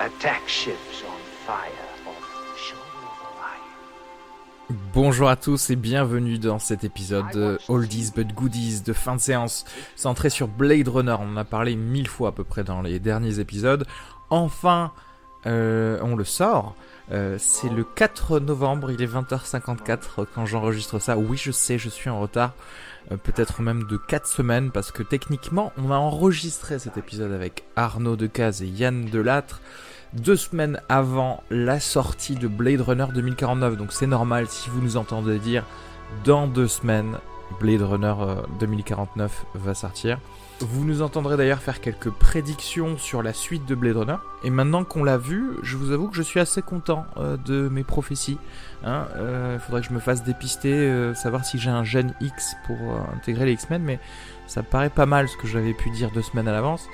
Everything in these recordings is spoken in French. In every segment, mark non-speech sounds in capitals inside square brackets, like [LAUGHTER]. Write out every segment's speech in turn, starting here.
Attack ships on fire. Bonjour à tous et bienvenue dans cet épisode de Oldies but Goodies de fin de séance centré sur Blade Runner. On en a parlé mille fois à peu près dans les derniers épisodes. Enfin, euh, on le sort. Euh, c'est le 4 novembre, il est 20h54 quand j'enregistre ça. Oui, je sais, je suis en retard. Euh, Peut-être même de 4 semaines parce que techniquement, on a enregistré cet épisode avec Arnaud Decaze et Yann Delattre deux semaines avant la sortie de Blade Runner 2049. Donc c'est normal si vous nous entendez dire dans deux semaines, Blade Runner euh, 2049 va sortir. Vous nous entendrez d'ailleurs faire quelques prédictions sur la suite de Blade Runner. Et maintenant qu'on l'a vu, je vous avoue que je suis assez content euh, de mes prophéties. Hein. Euh, Il faudrait que je me fasse dépister, euh, savoir si j'ai un gène X pour euh, intégrer les X-Men, mais ça paraît pas mal ce que j'avais pu dire deux semaines à l'avance.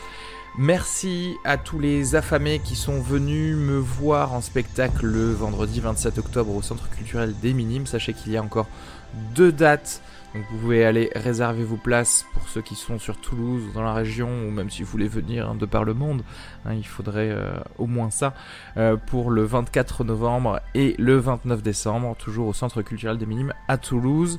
Merci à tous les affamés qui sont venus me voir en spectacle le vendredi 27 octobre au Centre culturel des Minimes. Sachez qu'il y a encore deux dates donc vous pouvez aller réserver vos places pour ceux qui sont sur Toulouse ou dans la région, ou même si vous voulez venir hein, de par le monde, hein, il faudrait euh, au moins ça, euh, pour le 24 novembre et le 29 décembre, toujours au Centre culturel des Minimes à Toulouse.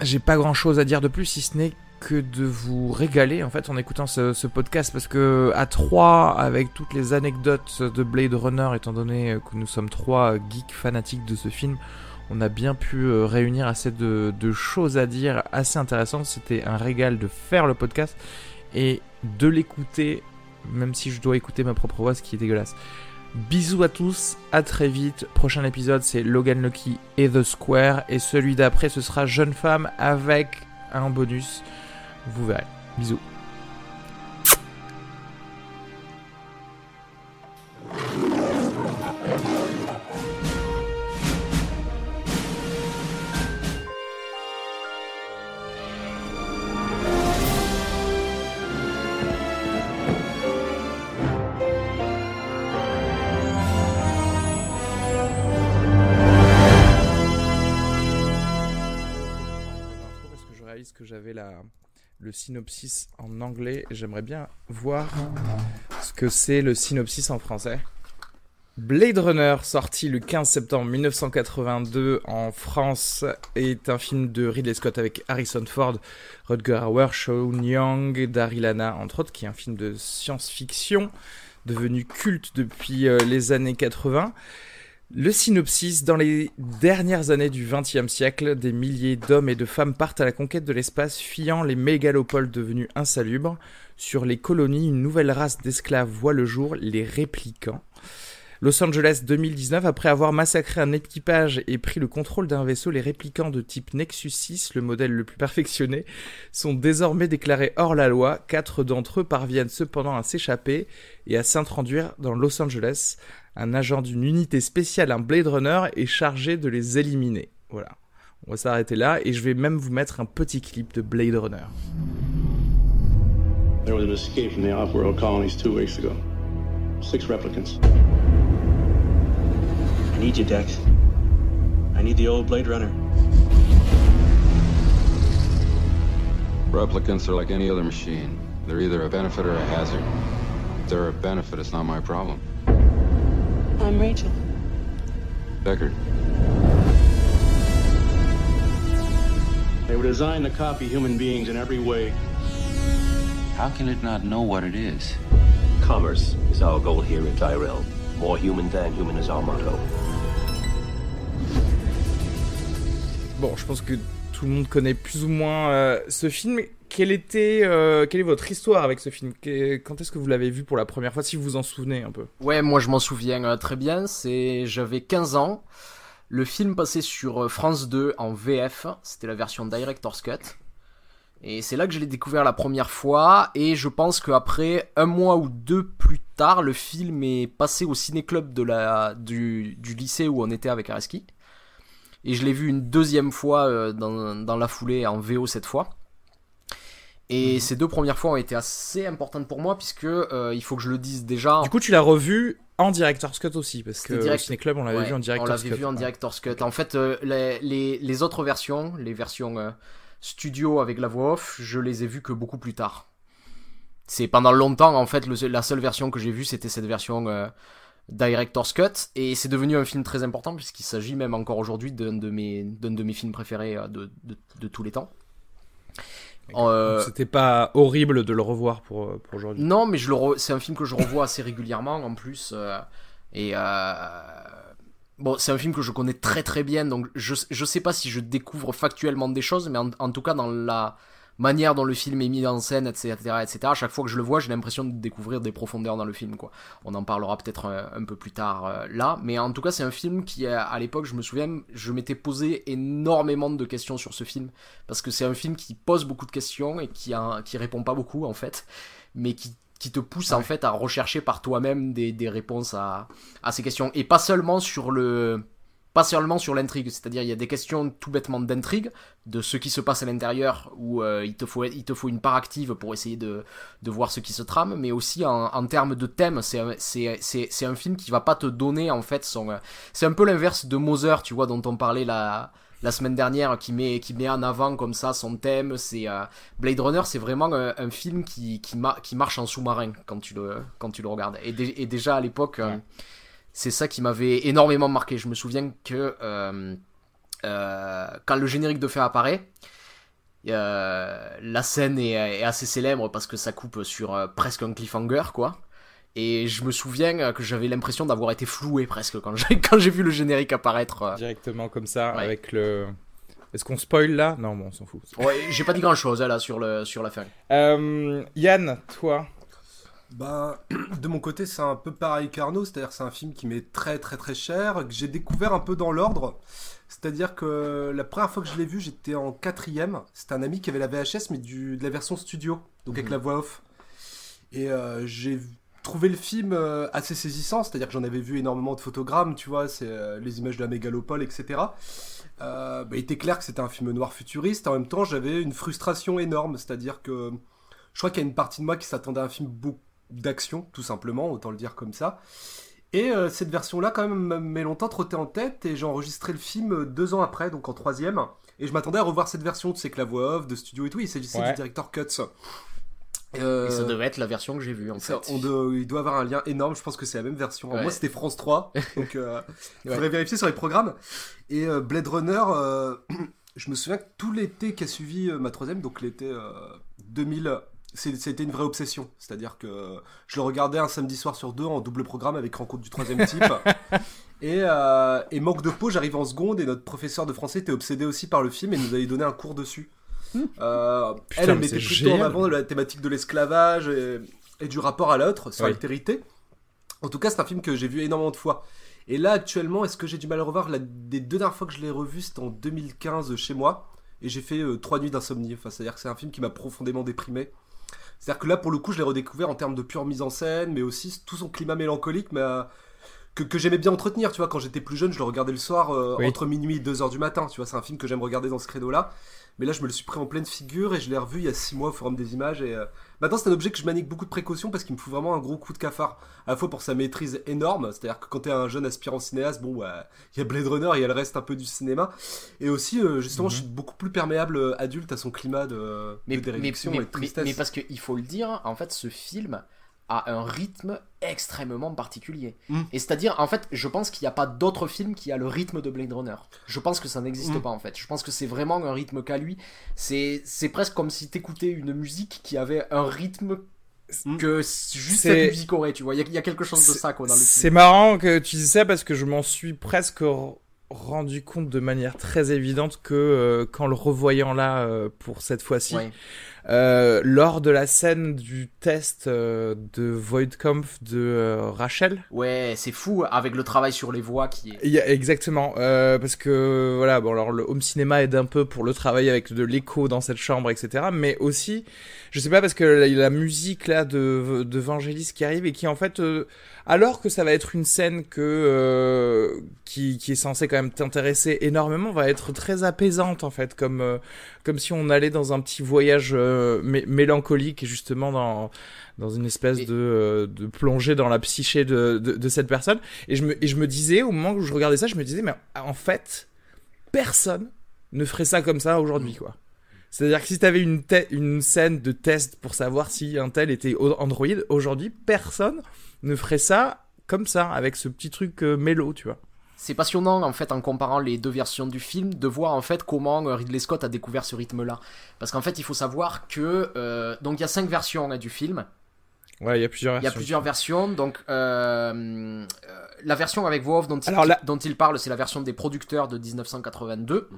J'ai pas grand chose à dire de plus si ce n'est que de vous régaler en fait en écoutant ce, podcast parce que à trois avec toutes les anecdotes de Blade Runner étant donné que nous sommes trois geeks fanatiques de ce film on a bien pu euh, réunir assez de choses à dire assez intéressantes. C'était un régal de faire le podcast et de l'écouter, même si je dois écouter ma propre voix, ce qui est dégueulasse. Bisous à tous, à très vite. Prochain épisode, c'est Logan Lucky et The Square. Et celui d'après, ce sera Jeune Femme avec un bonus. Vous verrez. Bisous. que j'avais la, le synopsis en anglais j'aimerais bien voir ce que c'est le synopsis en français. Blade Runner, sorti le 15 septembre 1982 en France, est un film de Ridley Scott avec Harrison Ford, Rutger Hauer, Sean Young, Daryl Hannah, entre autres, qui est un film de science-fiction devenu culte depuis euh, les années 80. Le synopsis, dans les dernières années du XXe siècle, des milliers d'hommes et de femmes partent à la conquête de l'espace, fuyant les mégalopoles devenus insalubres. Sur les colonies, une nouvelle race d'esclaves voit le jour, les réplicants. Los Angeles 2019, après avoir massacré un équipage et pris le contrôle d'un vaisseau, les réplicants de type Nexus 6, le modèle le plus perfectionné, sont désormais déclarés hors la loi. Quatre d'entre eux parviennent cependant à s'échapper et à s'introduire dans Los Angeles. Un agent d'une unité spéciale, un Blade Runner, est chargé de les éliminer. Voilà. On va s'arrêter là et je vais même vous mettre un petit clip de Blade Runner. There was an escape from the off-world colonies two weeks. Six replicants. I need you, Dex. I need the old Blade Runner. Replicants are like any other machine. They're either a benefit or a hazard. If they're a benefit, it's not my problem. I'm Rachel. Deckard. They were designed to copy human beings in every way. How can it not know what it is? Commerce is our goal here at Tyrell. More human than human is our motto. bon, je pense que tout le monde connaît plus ou moins euh, ce film. Quelle était, euh, quelle est votre histoire avec ce film? Que- Quand est-ce que vous l'avez vu pour la première fois, si vous vous en souvenez un peu? Ouais, moi je m'en souviens euh, très bien. C'est, j'avais 15 ans. Le film passait sur France 2 en VF. C'était la version Director's Cut. Et c'est là que je l'ai découvert la première fois. Et je pense qu'après un mois ou deux plus tard, le film est passé au ciné-club de la, du, du lycée où on était avec Areski. Et je l'ai vu une deuxième fois euh, dans, dans la foulée en VO cette fois. Et ces deux premières fois ont été assez importantes pour moi puisque euh, il faut que je le dise déjà. Du coup, tu l'as revu en Director's Cut aussi, parce que direct- au Ciné Club, on l'avait Ouais, vu en On Director's Cut. l'avait vu en Director's Cut. En fait, euh, les, les, les autres versions, les versions euh, studio avec la voix off, je les ai vues que beaucoup plus tard. C'est pendant longtemps, en fait, le- la seule version que j'ai vue, c'était cette version euh, Director's Cut. Et c'est devenu un film très important, puisqu'il s'agit même encore aujourd'hui d'un de mes, d'un de mes films préférés euh, de, de, de tous les temps. Euh, C'était pas horrible de le revoir pour, euh, pour aujourd'hui. non, mais je le re- c'est un film que je revois assez régulièrement en plus. euh, et euh, bon, c'est un film que je connais très très bien, donc je, je sais pas si je découvre factuellement des choses, mais en, en tout cas dans la manière dont le film est mis en scène, etc., etc. À chaque fois que je le vois, j'ai l'impression de découvrir des profondeurs dans le film, quoi. On en parlera peut-être un, peu plus tard euh, là, mais en tout cas, c'est un film qui, euh, à l'époque, je me souviens, je m'étais posé énormément de questions sur ce film parce que c'est un film qui pose beaucoup de questions et qui, a, qui répond pas beaucoup en fait, mais qui, qui te pousse en fait à rechercher par toi-même des, des réponses à, à ces questions. Et pas seulement sur le pas seulement sur l'intrigue, c'est-à-dire il y a des questions tout bêtement d'intrigue, de ce qui se passe à l'intérieur, où euh, il, te faut, il te faut une part active pour essayer de, de voir ce qui se trame, mais aussi en, en termes de thème, c'est un- c'est un film qui va pas te donner en fait son... euh, C'est un peu l'inverse de Mother, tu vois, dont on parlait la, la semaine dernière, qui met, qui met en avant comme ça son thème. C'est euh, Blade Runner, c'est vraiment un, un film qui, qui, ma- qui marche en sous-marin quand tu le, quand tu le regardes. Et, dé- et déjà à l'époque, euh, c'est ça qui m'avait énormément marqué. Je me souviens que euh, euh, quand le générique de fin apparaît, euh, la scène est, est assez célèbre parce que ça coupe sur euh, presque un cliffhanger, quoi. Et je me souviens euh, que j'avais l'impression d'avoir été floué presque quand j'ai [LAUGHS] quand j'ai vu le générique apparaître. euh. Directement comme ça, Ouais. avec le. Est-ce qu'on spoil là? Non, bon, on s'en fout. Ouais, j'ai pas dit grand chose là sur, le, sur la fin. Euh, Yann, toi? Bah, [CLEARS THROAT] de mon côté, c'est un peu pareil qu'Arnaud, c'est-à-dire que c'est un film qui m'est très très très cher, que j'ai découvert un peu dans l'ordre. C'est-à-dire que la première fois que je l'ai vu, j'étais en quatrième. C'était un ami qui avait la VHS, mais du, de la version studio, donc avec Mhm. la voix off. Et euh, j'ai vu- trouvé le film euh, assez saisissant, c'est-à-dire que j'en avais vu énormément de photogrammes, tu vois, c'est euh, les images de la mégalopole, etc. Euh, bah, il était clair que c'était un film noir futuriste. En même temps, j'avais une frustration énorme, c'est-à-dire que je crois qu'il y a une partie de moi qui s'attendait à un film beaucoup d'action, tout simplement, autant le dire comme ça. Et euh, cette version-là, quand même, m'est longtemps trotté en tête, et j'ai enregistré le film deux ans après, donc en troisième. Et je m'attendais à revoir cette version, tu sais que la voix off, de studio et tout, il s'agissait Ouais. du director Cuts. Euh, Et ça devait être la version que j'ai vue en ça, fait. on doit- il doit avoir un lien énorme, je pense que c'est la même version. Ouais. Moi c'était France 3, [LAUGHS] donc euh, il Ouais. faudrait vérifier sur les programmes. Et euh, Blade Runner, euh, [CLEARS THROAT] je me souviens que tout l'été qui a suivi euh, ma troisième, donc l'été euh, 2000, c'est- c'était une vraie obsession. C'est-à-dire que je le regardais un samedi soir sur deux en double programme avec rencontre du troisième type. [LAUGHS] Et, euh, et manque de peau, j'arrive en seconde et notre professeur de français était obsédé aussi par le film et nous avait donné un cours dessus. Euh, Putain, elle, elle mettait plutôt en avant la thématique de l'esclavage et, et du rapport à l'autre, sur Oui. l'altérité. En tout cas, c'est un film que j'ai vu énormément de fois. Et là, actuellement, est-ce que j'ai du mal à revoir La, Des deux dernières fois que je l'ai revu, c'était en 2015 chez moi. Et j'ai fait euh, trois nuits d'insomnie. Enfin, c'est-à-dire que c'est un film qui m'a profondément déprimé. C'est-à-dire que là, pour le coup, je l'ai redécouvert en termes de pure mise en scène, mais aussi tout son climat mélancolique, mais euh, que, que j'aimais bien entretenir. Tu vois, quand j'étais plus jeune, je le regardais le soir euh, Oui. entre minuit et 2 heures du matin. Tu vois, c'est un film que j'aime regarder dans ce créneau-là. Mais là, je me le suis pris en pleine figure et je l'ai revu il y a 6 mois au forum des images. Et euh, maintenant, c'est un objet que je manie avec beaucoup de précaution parce qu'il me fout vraiment un gros coup de cafard. À la fois pour sa maîtrise énorme, c'est-à-dire que quand t'es un jeune aspirant cinéaste, bon, ouais, il y a Blade Runner, il y a le reste un peu du cinéma. Et aussi, euh, justement, je suis beaucoup plus perméable adulte à son climat de, mais, de mais, déréduction mais- et de tristesse. mais parce qu'il faut le dire, en fait, ce film a un rythme extrêmement particulier. Mm. Et c'est-à-dire, en fait, je pense qu'il n'y a pas d'autre film qui a le rythme de Blade Runner. Je pense que ça n'existe Mm. pas, en fait. Je pense que c'est vraiment un rythme qu'à lui. C'est c'est presque comme si t'écoutais une musique qui avait un rythme Mm. que juste C'est- cette musique aurait, tu vois. Il y a- il y, a quelque chose de ça, quoi, dans le C'est film. marrant que tu dises ça parce que je m'en suis presque rendu compte de manière très évidente que euh, qu'en le revoyant là euh, pour cette fois-ci, Ouais. Euh, lors de la scène du test euh, de Voidkampf de euh, Rachel. Ouais, c'est fou avec le travail sur les voix qui est. Exactement, euh, parce que voilà, bon alors le home cinéma aide un peu pour le travail avec de l'écho dans cette chambre, etc. Mais aussi, je sais pas parce que la, la musique là de de Vangelis qui arrive et qui en fait, euh, alors que ça va être une scène que euh, qui qui est censée quand même t'intéresser énormément, va être très apaisante en fait, comme euh, comme si on allait dans un petit voyage euh, mé- mélancolique justement dans dans une espèce Et- de, euh, de plongée dans la psyché de, de, de cette personne. Et je, me, et je me disais, au moment où je regardais ça, je me disais, mais en fait, personne ne ferait ça comme ça aujourd'hui, quoi. C'est-à-dire que si t'avais une, une scène de test pour savoir si un tel était Android, aujourd'hui, personne ne ferait ça comme ça, avec ce petit truc euh, mélo, tu vois. C'est passionnant en fait en comparant les deux versions du film de voir en fait comment euh, Ridley Scott a découvert ce rythme-là. Parce qu'en fait il faut savoir que euh, donc il y a cinq versions hein, du film. Ouais, il y a plusieurs Il y a versions. plusieurs versions. Donc euh, euh, la version avec voix off dont il, Alors là- dont il parle, c'est la version des producteurs de 1982.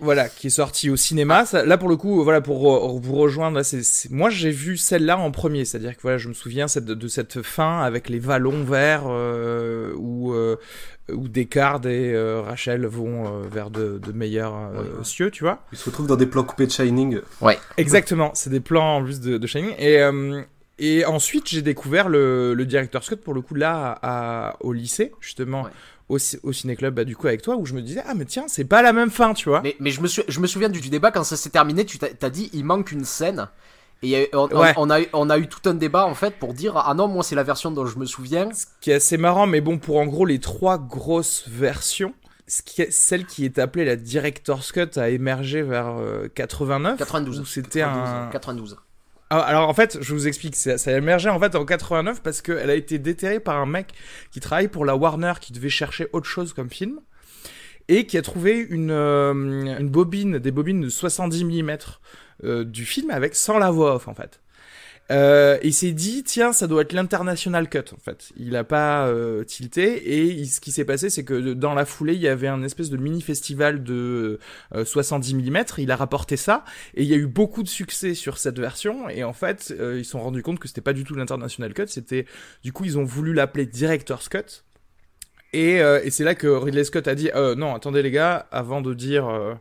Voilà, qui est sorti au cinéma. Ça- là, pour le coup, voilà, pour re- vous rejoindre, là, c'est, c'est- moi, j'ai vu celle-là en premier. C'est-à-dire que voilà, je me souviens cette, de cette fin avec les vallons verts euh, où, euh, où Descartes et euh, Rachel vont euh, vers de, de meilleurs euh, cieux, tu vois. Ils se retrouvent dans des plans coupés de Shining. Exactement, c'est des plans en plus de, de Shining. Et, euh, et ensuite, j'ai découvert le, le directeur Scott, pour le coup, là, à, au lycée, justement, Ouais. Au, au ciné-club, bah, du coup, avec toi, où je me disais, ah, mais tiens, c'est pas la même fin, tu vois. Mais, mais je, me suis, je me souvian du, du débat quand ça s'est terminé, tu t'as t'as dit il manque une scène. Et on, on- Ouais. on a, eu- on a eu tout un débat en fait pour dire ah non moi c'est la version dont je me souviens. qui est assez marrant, mais bon, pour en gros les trois grosses versions, ce qui est, celle qui est appelée la Director's Cut a émergé vers euh, 89. 92. où c'était 92, un. 92. Ah, alors en fait, je vous explique, ça, ça a émergé en fait en 89 parce qu'elle a été déterrée par un mec qui travaille pour la Warner qui devait chercher autre chose comme film et qui a trouvé une, euh, bobine, des bobines de 70 mm euh, du film avec sans la voix off en fait. Euh, et s'est dit tiens ça doit être l'international cut en fait. Il a pas euh, tilté et ce qui s'est passé c'est que dans la foulée il y avait un espèce de mini festival de euh, 70 mm. Il a rapporté ça et il y a eu beaucoup de succès sur cette version et en fait euh, ils se sont rendus compte que c'était pas du tout l'international cut. C'était du coup ils ont voulu l'appeler director's cut. Et, euh, et c'est là que Ridley Scott a dit euh, non attendez les gars avant de dire euh,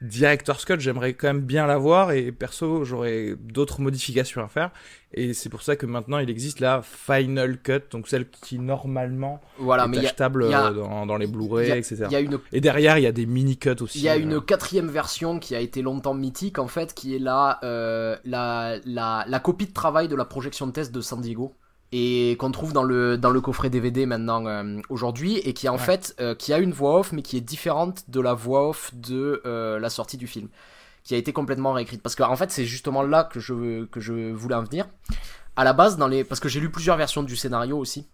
Director's Cut, j'aimerais quand même bien l'avoir et perso, j'aurais d'autres modifications à faire. Et c'est pour ça que maintenant il existe la Final Cut, donc celle qui normalement Voilà est mais il y a, achetable il y a- euh, dans, dans les Blu-ray, etc. il y a une Et derrière, il y a des mini-cuts aussi. Il y a euh. une quatrième version qui a été longtemps mythique en fait, qui est la, euh, la, la, la copie de travail de la projection de test de San Diego et qu'on trouve dans le, dans le coffret DVD maintenant euh, aujourd'hui et qui en Ouais. fait euh, qui a une voix off mais qui est différente de la voix off de euh, la sortie du film qui a été complètement réécrite. Parce que en fait c'est justement là que je, que je voulais en venir. À la base dans les parce que j'ai lu plusieurs versions du scénario aussi.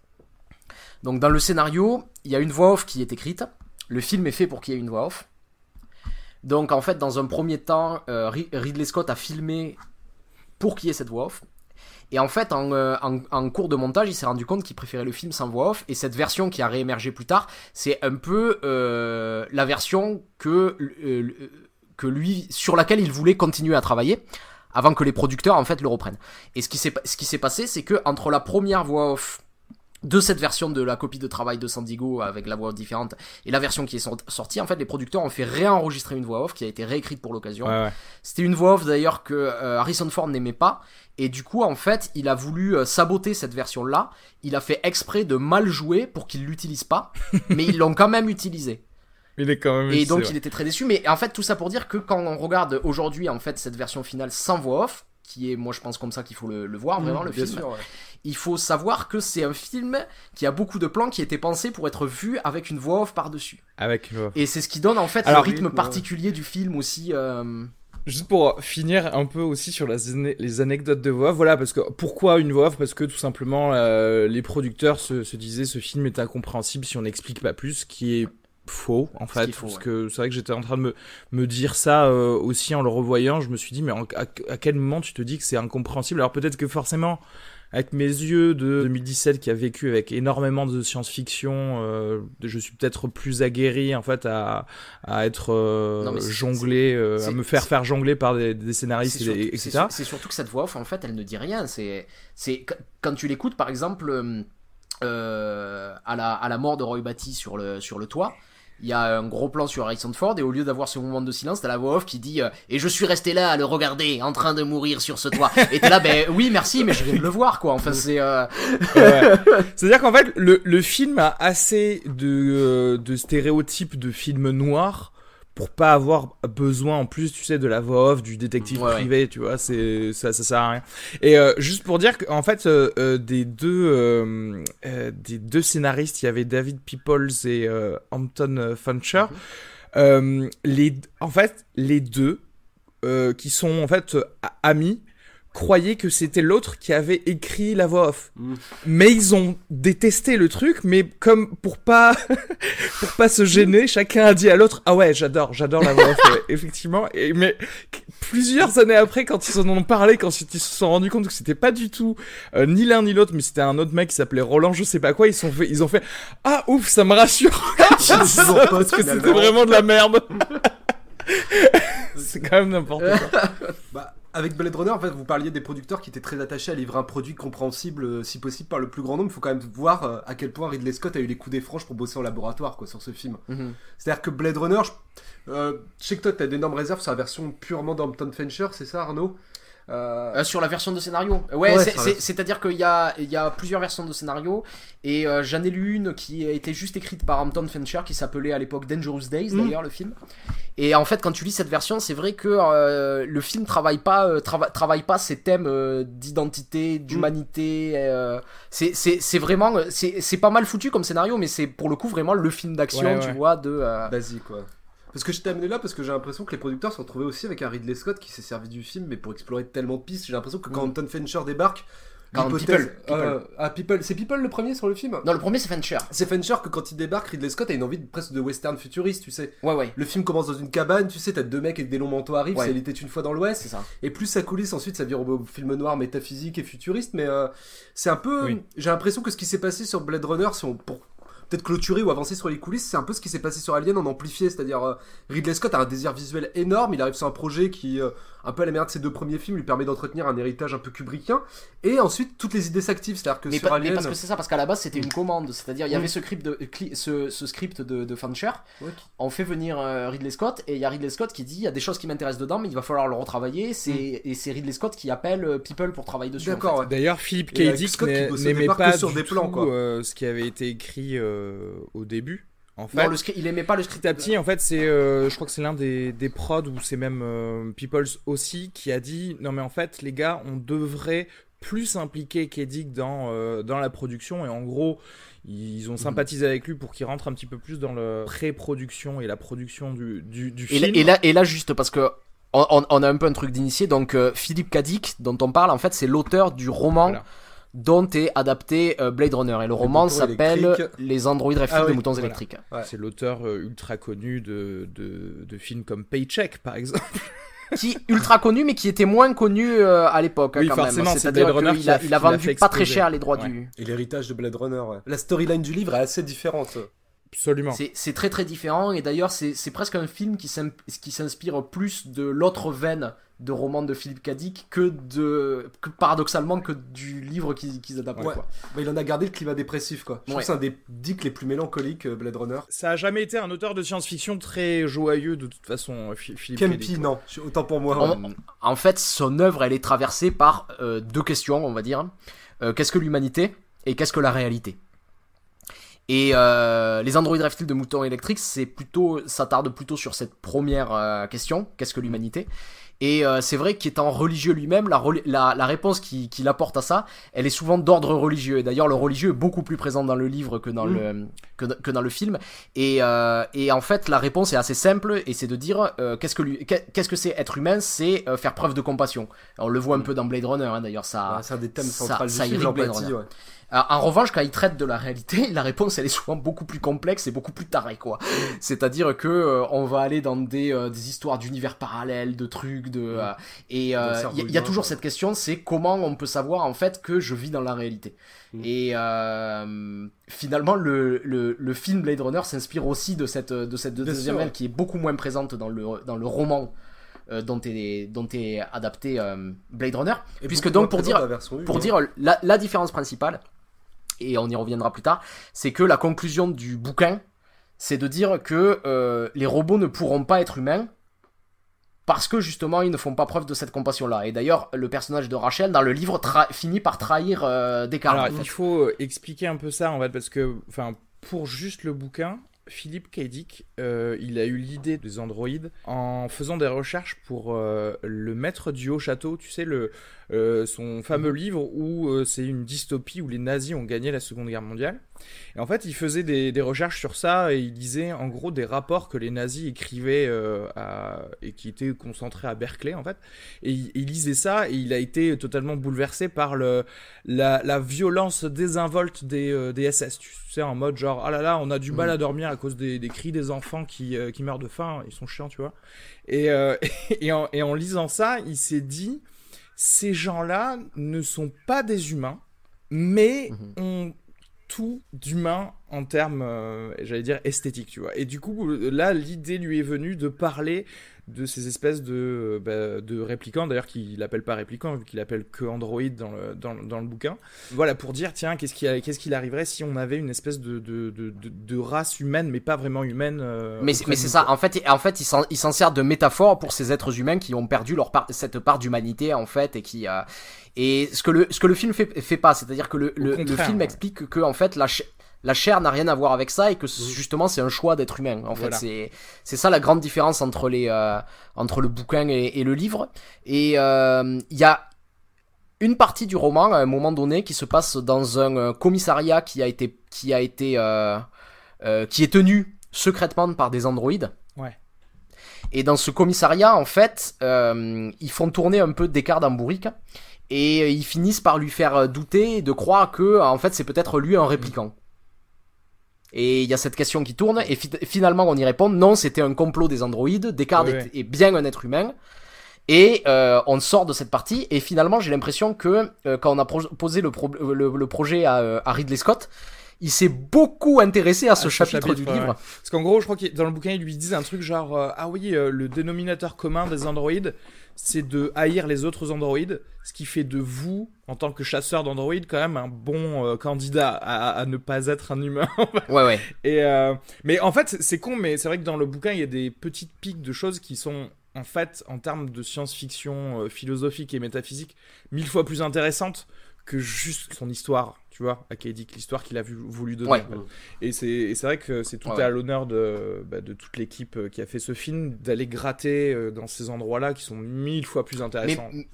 Donc dans le scénario il y a une voix off qui est écrite. Le film est fait pour qu'il y ait une voix off. Donc en fait, dans un premier temps, Ri- Ridley Scott a filmé pour qu'il y ait cette voix off. Et en fait, en, euh, en cours de montage, il s'est rendu compte qu'il préférait le film sans voix off. Et cette version qui a réémergé plus tard, c'est un peu euh, la version que, euh, que lui, sur laquelle il voulait continuer à travailler avant que les producteurs en fait le reprennent. Et ce qui s'est ce qui s'est passé, c'est que entre la première voix off de cette version de la copie de travail de Sandigo avec la voix off différente et la version qui est sort- sortie, en fait, les producteurs ont fait réenregistrer une voix off qui a été réécrite pour l'occasion. Ouais, ouais. C'était une voix off d'ailleurs que euh, Harrison Ford n'aimait pas. Et du coup, en fait, il a voulu euh, saboter cette version-là. Il a fait exprès de mal jouer pour qu'il l'utilise pas. [LAUGHS] mais ils l'ont quand même utilisé. Il est quand même. Et donc, il était très déçu. Mais en fait, tout ça pour dire que quand on regarde aujourd'hui, en fait, cette version finale sans voix off, qui est, moi, je pense comme ça qu'il faut le, le voir, vraiment, le Mmh, bien film. sûr, ouais. Il faut savoir que c'est un film qui a beaucoup de plans qui étaient pensés pour être vus avec une voix off par-dessus. Avec une voix. Et c'est ce qui donne, en fait, Alors, le rythme rythme, particulier du film aussi. euh, Juste pour finir un peu aussi sur les, ane- les anecdotes de voix off, voilà, parce que pourquoi une voix off? Parce que tout simplement, euh, les producteurs se, se disaient ce film est incompréhensible si on n'explique pas plus, ce qui est faux en fait, parce ouais. que c'est vrai que j'étais en train de me, me dire ça euh, aussi en le revoyant, je me suis dit mais en- à, à quel moment tu te dis que c'est incompréhensible? Alors peut-être que forcément avec mes yeux de 2017 qui a vécu avec énormément de science-fiction, euh, je suis peut-être plus aguerri en fait à, à être euh, Non, jonglé, euh, à me faire faire jongler par des, des scénaristes, et- surtout- etc. C'est surtout que cette voix off, en fait, elle ne dit rien. C'est, c'est qu- quand tu l'écoutes, par exemple, à la à la mort de Roy Batty sur le sur le toit. Il y a un gros plan sur Harrison Ford et au lieu d'avoir ce moment de silence, t'as la voix off qui dit euh, et je suis resté là à le regarder en train de mourir sur ce toit. et t'es là ben oui merci mais je viens de le voir quoi. Enfin c'est euh, Ouais. C'est-à-dire qu'en fait, le, le film a assez de, euh, de stéréotypes de films noirs pour pas avoir besoin en plus, tu sais, de la voix off, du détective Ouais, ouais. privé, tu vois, c'est ça, ça sert à rien. Et euh, juste pour dire qu'en fait, euh, euh, des deux euh, euh, des deux scénaristes, il y avait David Peoples et euh, Anton Funcher. Euh, les, en fait, les deux euh, qui sont en fait amis croyaient que c'était l'autre qui avait écrit la voix off. Mm. Mais ils ont détesté le truc, mais comme pour pas [LAUGHS] pour pas se gêner, chacun a dit à l'autre ah ouais j'adore j'adore la voix off ouais, [LAUGHS] effectivement. Et mais plusieurs années après, quand ils en ont parlé, quand ils se sont rendus compte que c'était pas du tout euh, ni l'un ni l'autre, mais c'était un autre mec qui s'appelait Roland, je sais pas quoi, ils sont fait ils ont fait ah ouf ça me rassure [LAUGHS] parce que c'était vraiment de la merde. C'est quand même n'importe quoi. Bah, avec Blade Runner, en fait, vous parliez des producteurs qui étaient très attachés à livrer un produit compréhensible, euh, si possible, par le plus grand nombre. Il faut quand même voir euh, à quel point Ridley Scott a eu les coups des franges pour bosser en laboratoire, quoi, sur ce film. Mhm. C'est-à-dire que Blade Runner, je, euh, je sais que toi, t'as d'énormes réserves sur la version purement d'Hampton Fincher, c'est ça, Arnaud? Euh, Euh, sur la version de scénario. Ouais, c'est-à-dire qu'il y a, il y a plusieurs versions de scénario et euh, j'en ai lu une qui était juste écrite par Hampton Fincher qui s'appelait à l'époque Dangerous Days Mm. d'ailleurs le film. Et en fait quand tu lis cette version c'est vrai que euh, le film travaille pas trava- travaille pas ces thèmes d'identité, d'humanité. euh, c'est vraiment c'est pas mal foutu comme scénario mais c'est pour le coup vraiment le film d'action Ouais, tu ouais. vois de. Basique, quoi. Parce que je t'ai amené là parce que j'ai l'impression que les producteurs se sont retrouvés aussi avec un Ridley Scott qui s'est servi du film, mais pour explorer tellement de pistes. J'ai l'impression que quand Mm. Hampton Fincher débarque, People, People. euh, ah, People. C'est People le premier sur le film? Non le premier c'est Fincher. C'est Fincher que quand il débarque, Ridley Scott a une envie de, presque de western futuriste, tu sais. Ouais ouais Le film commence dans une cabane, tu sais, t'as deux mecs avec des longs manteaux arrivent, Ouais. c'est Il était une fois dans c'est l'Ouest. ça. Et plus ça coulisse, ensuite ça vire au film noir métaphysique et futuriste, mais euh, c'est un peu. Oui. J'ai l'impression que ce qui s'est passé sur Blade Runner, si on, pour peut-être clôturer ou avancer sur les coulisses, c'est un peu ce qui s'est passé sur Alien en amplifié, c'est-à-dire euh, Ridley Scott a un désir visuel énorme, il arrive sur un projet qui, euh, un peu à la manière de ses deux premiers films, lui permet d'entretenir un héritage un peu kubrickien, et ensuite toutes les idées s'activent, c'est-à-dire que Mais, sur pa- mais Alien. parce que c'est ça, parce qu'à la base c'était une commande, c'est-à-dire il y Mm. avait ce script de, cli- ce, ce script de, Ouais. on fait venir euh, Ridley Scott et il y a Ridley Scott qui dit il y a des choses qui m'intéressent dedans mais il va falloir le retravailler, c'est et c'est Ridley Scott qui appelle euh, People pour travailler dessus. en Mm. D'accord, fait. ouais. D'ailleurs, Philippe K. Dick n'aimait pas sur du des plans, tout, quoi. euh, ce qui avait été écrit euh, au début. En fait, Non, le script, il aimait pas le script. petit à petit, en fait, c'est, euh, je crois que c'est l'un des, des prods ou c'est même euh, Peoples aussi qui a dit non mais en fait les gars, on devrait plus impliquer Kedick dans dans la production et en gros ils Mhm. ont sympathisé avec lui pour qu'il rentre un petit peu plus dans le pré-production et la production du, du, du Et film. là, et là, et là, juste parce que on, a un peu un truc d'initié, donc euh, Philippe Kadik, dont on parle, en fait, c'est l'auteur du roman Voilà. Dont est adapté euh, Blade Runner. Et le roman s'appelle. Les androïdes réfléchis Ah oui, de moutons voilà. électriques. Ouais. C'est l'auteur euh, ultra connu de, de, de films comme Paycheck par exemple. [LAUGHS] qui ultra connu mais qui était moins connu euh, à l'époque hein, Oui, quand forcément, même. C'est-à-dire Blade Runner qu'il qui a, il a vendu pas très cher les droits Ouais. du. Et l'héritage de Blade Runner, ouais. La storyline du livre est assez différente. Absolument. C'est très très différent et d'ailleurs c'est c'est presque un film qui s'inspire plus de l'autre veine de roman de Philippe Kadik que de que paradoxalement que du livre qu'ils qu'ils adaptent Ouais. quoi. Bah, il en a gardé le climat dépressif, quoi. Je Ouais. c'est un des dicks les plus mélancoliques, euh, Blade Runner. Ça a jamais été un auteur de science-fiction très joyeux de toute façon, euh, Phi- Philippe K. Campy, Dick. non. Autant pour moi. En, en fait, son œuvre, elle est traversée par euh, deux questions, on va dire. Euh, qu'est-ce que l'humanité et qu'est-ce que la réalité? Et euh, les androïdes reptiles de moutons électriques, c'est plutôt, s'attarde plutôt sur cette première euh, question, qu'est-ce que l'humanité? Et euh, c'est vrai qu'étant religieux lui-même, la, reli- la, la réponse qu'il qu'il apporte à ça, elle est souvent d'ordre religieux. Et d'ailleurs, le religieux est beaucoup plus présent dans le livre que dans, Mm. le, que, que dans le film. Et, euh, et en fait, la réponse est assez simple, et c'est de dire euh, qu'est-ce que qu'est-ce c'est être humain? C'est faire preuve de compassion. On le voit un peu dans Blade Runner, hein, d'ailleurs, ça, Ah, c'est un des thèmes ça- centraux du ça film, ouais. Euh, En revanche, quand il traite de la réalité, [LAUGHS] la réponse elle est souvent beaucoup plus complexe et beaucoup plus tarée quoi. C'est-à-dire que euh, on va aller dans des, euh, des histoires d'univers parallèles, de trucs, de euh, et euh, il y, a- il y a toujours cette question, c'est comment on peut savoir en fait que je vis dans la réalité. Mm. Et euh, finalement, le, le, le film Blade Runner s'inspire aussi de cette de cette deuxième ouais. qui est beaucoup moins présente dans le dans le roman. euh, dont est dont est adapté euh, Blade Runner Et puisque donc pour dire pour dire la, la différence principale, et on y reviendra plus tard, c'est que la conclusion du bouquin, c'est de dire que euh, les robots ne pourront pas être humains parce que justement ils ne font pas preuve de cette compassion-là. Et d'ailleurs, le personnage de Rachel dans le livre finit par trahir euh, Descartes. Alors, en fait. il faut expliquer un peu ça en fait, parce que, enfin, pour juste le bouquin, Philippe K. Dick, euh, il a eu l'idée des androïdes en faisant des recherches pour euh, le maître du haut château, tu sais, le, euh, son fameux livre où euh, c'est une dystopie où les nazis ont gagné la Seconde Guerre mondiale. Et en fait, il faisait des, des recherches sur ça et il lisait en gros des rapports que les nazis écrivaient euh, à- et qui étaient concentrés à Berkeley en fait. Et il, il lisait ça et il a été totalement bouleversé par le, la, la violence désinvolte des, euh, des SS. Tu sais, en mode genre, ah là là, on a du mal à dormir à cause des, des cris des enfants qui, euh, qui meurent de faim, ils sont chiants, tu vois. Et, euh, [LAUGHS] et, en, et en lisant ça, il s'est dit, ces gens-là ne sont pas des humains, mais ont tout d'humain en termes, euh, j'allais dire, esthétiques, tu vois. Et du coup, là, l'idée lui est venue de parler de ces espèces de, bah, de réplicants, d'ailleurs qu'il appelle pas réplicants, vu qu'il appelle que Android dans le, dans, dans le bouquin. Voilà, pour dire, tiens, qu'est-ce qui, qu'est-ce qu'il arriverait si on avait une espèce de, de, de, de, de race humaine, mais pas vraiment humaine euh, Mais, c'est ça, en fait, en fait il s'en sert de métaphore pour ces êtres humains qui ont perdu leur part, cette part d'humanité, en fait, et qui. euh, et ce que le, ce que le film fait, fait pas, c'est-à-dire que le, le, film ouais. explique que, en fait, la, la chair n'a rien à voir avec ça et que c- justement c'est un choix d'être humain. En Voilà. fait, c'est c'est ça la grande différence entre, les, euh, entre le bouquin et, et le livre. Et euh, il y a une partie du roman à un moment donné qui se passe dans un euh, commissariat qui a été qui a été euh, qui est tenu secrètement par des androïdes. Ouais. Et dans ce commissariat, en fait, ils font tourner un peu Descartes en bourrique et ils finissent par lui faire douter et de croire que en fait c'est peut-être lui un réplicant. Et il y a cette question qui tourne et fi- finalement on y répond non, c'était un complot des androïdes. Descartes est, est bien un être humain. Et euh, on sort de cette partie et finalement j'ai l'impression que euh, quand on a posé le, pro- le, le projet à, euh, à Ridley Scott, il s'est beaucoup intéressé à ce ce chapitre, du ouais. livre. Parce qu'en gros, je crois que dans le bouquin, ils lui disent un truc genre euh, Ah oui, euh, le dénominateur commun des androïdes, c'est de haïr les autres androïdes, ce qui fait de vous, en tant que chasseur d'androïdes, quand même un bon euh, candidat à, à ne pas être un humain. [LAUGHS] Ouais ouais. Et euh, mais en fait, c'est- c'est con, mais c'est vrai que dans le bouquin, il y a des petites piques de choses qui sont en fait, en termes de science-fiction euh, philosophique et métaphysique, mille fois plus intéressantes que juste son histoire, tu vois, à Dick, l'histoire qu'il a vu- voulu donner. Ouais. Et c'est vrai que c'est tout Ouais. à l'honneur de, bah, de toute l'équipe euh, qui a fait ce film d'aller gratter euh, dans ces endroits-là qui sont mille fois plus intéressants. mais,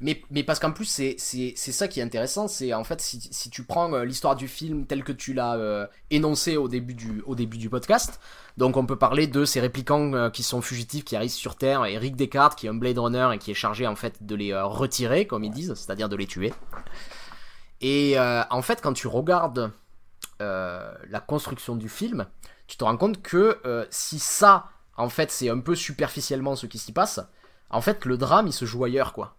mais parce qu'en plus, c'est, ça qui est intéressant. C'est en fait, si, si tu prends euh, l'histoire du film telle que tu l'as euh, énoncé au début, du, au début du podcast, donc on peut parler de ces réplicants euh, qui sont fugitifs, qui arrivent sur Terre, et Rick Descartes, qui est un Blade Runner et qui est chargé en fait de les retirer, comme ils disent, c'est-à-dire de les tuer. Et en fait, quand tu regardes la construction du film, tu te rends compte que si ça, en fait, c'est un peu superficiellement ce qui s'y passe, en fait, le drame, il se joue ailleurs, quoi.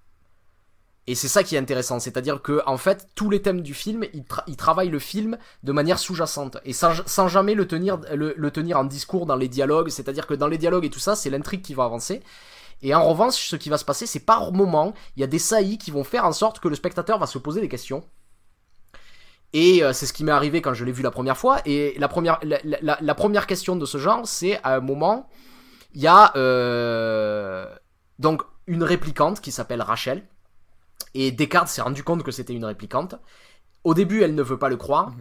Et c'est ça qui est intéressant, c'est-à-dire que en fait tous les thèmes du film, ils, tra- ils travaillent le film de manière sous-jacente et sans, jamais le tenir, le, tenir en discours dans les dialogues, c'est-à-dire que dans les dialogues et tout ça, c'est l'intrigue qui va avancer. Et en revanche, ce qui va se passer, c'est par moment, il y a des saillies qui vont faire en sorte que le spectateur va se poser des questions. Et euh, c'est ce qui m'est arrivé quand je l'ai vu la première fois. Et la première, la première question de ce genre, c'est à un moment, il y a euh, donc une réplicante qui s'appelle Rachel. Et Descartes s'est rendu compte que c'était une réplicante. Au début, elle ne veut pas le croire.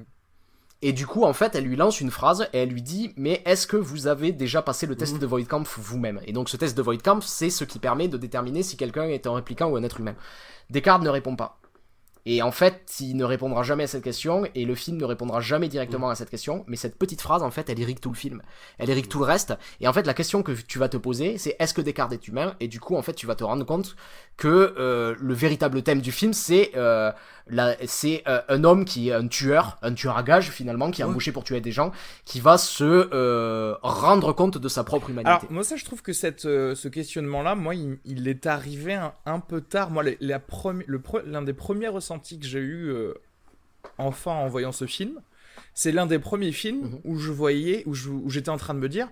Et du coup, en fait, elle lui lance une phrase et elle lui dit Mais est-ce que vous avez déjà passé le test de Voidkampf vous-même? Et donc, ce test de Voidkampf, c'est ce qui permet de déterminer si quelqu'un est un réplicant ou un être humain. Descartes ne répond pas. Et en fait, il ne répondra jamais à cette question, et le film ne répondra jamais directement à cette question, mais cette petite phrase, en fait, elle irrigue tout le film. Elle irrigue tout le reste. Et en fait, la question que tu vas te poser, c'est est-ce que Descartes est humain? Et du coup, en fait, tu vas te rendre compte que euh, le véritable thème du film, c'est euh, c'est euh, un homme qui est un tueur, un tueur à gages finalement, qui est embauché pour tuer des gens, qui va se euh, rendre compte de sa propre humanité. Alors, moi, ça, je trouve que cette, euh, ce questionnement-là, moi, il, il est arrivé un, un peu tard. Moi, la l'un des premiers ressentis que j'ai eu enfant en voyant ce film, c'est l'un des premiers films Mhm. où je voyais, où j'étais en train de me dire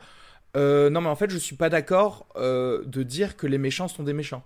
non, mais en fait, je suis pas d'accord de dire que les méchants sont des méchants.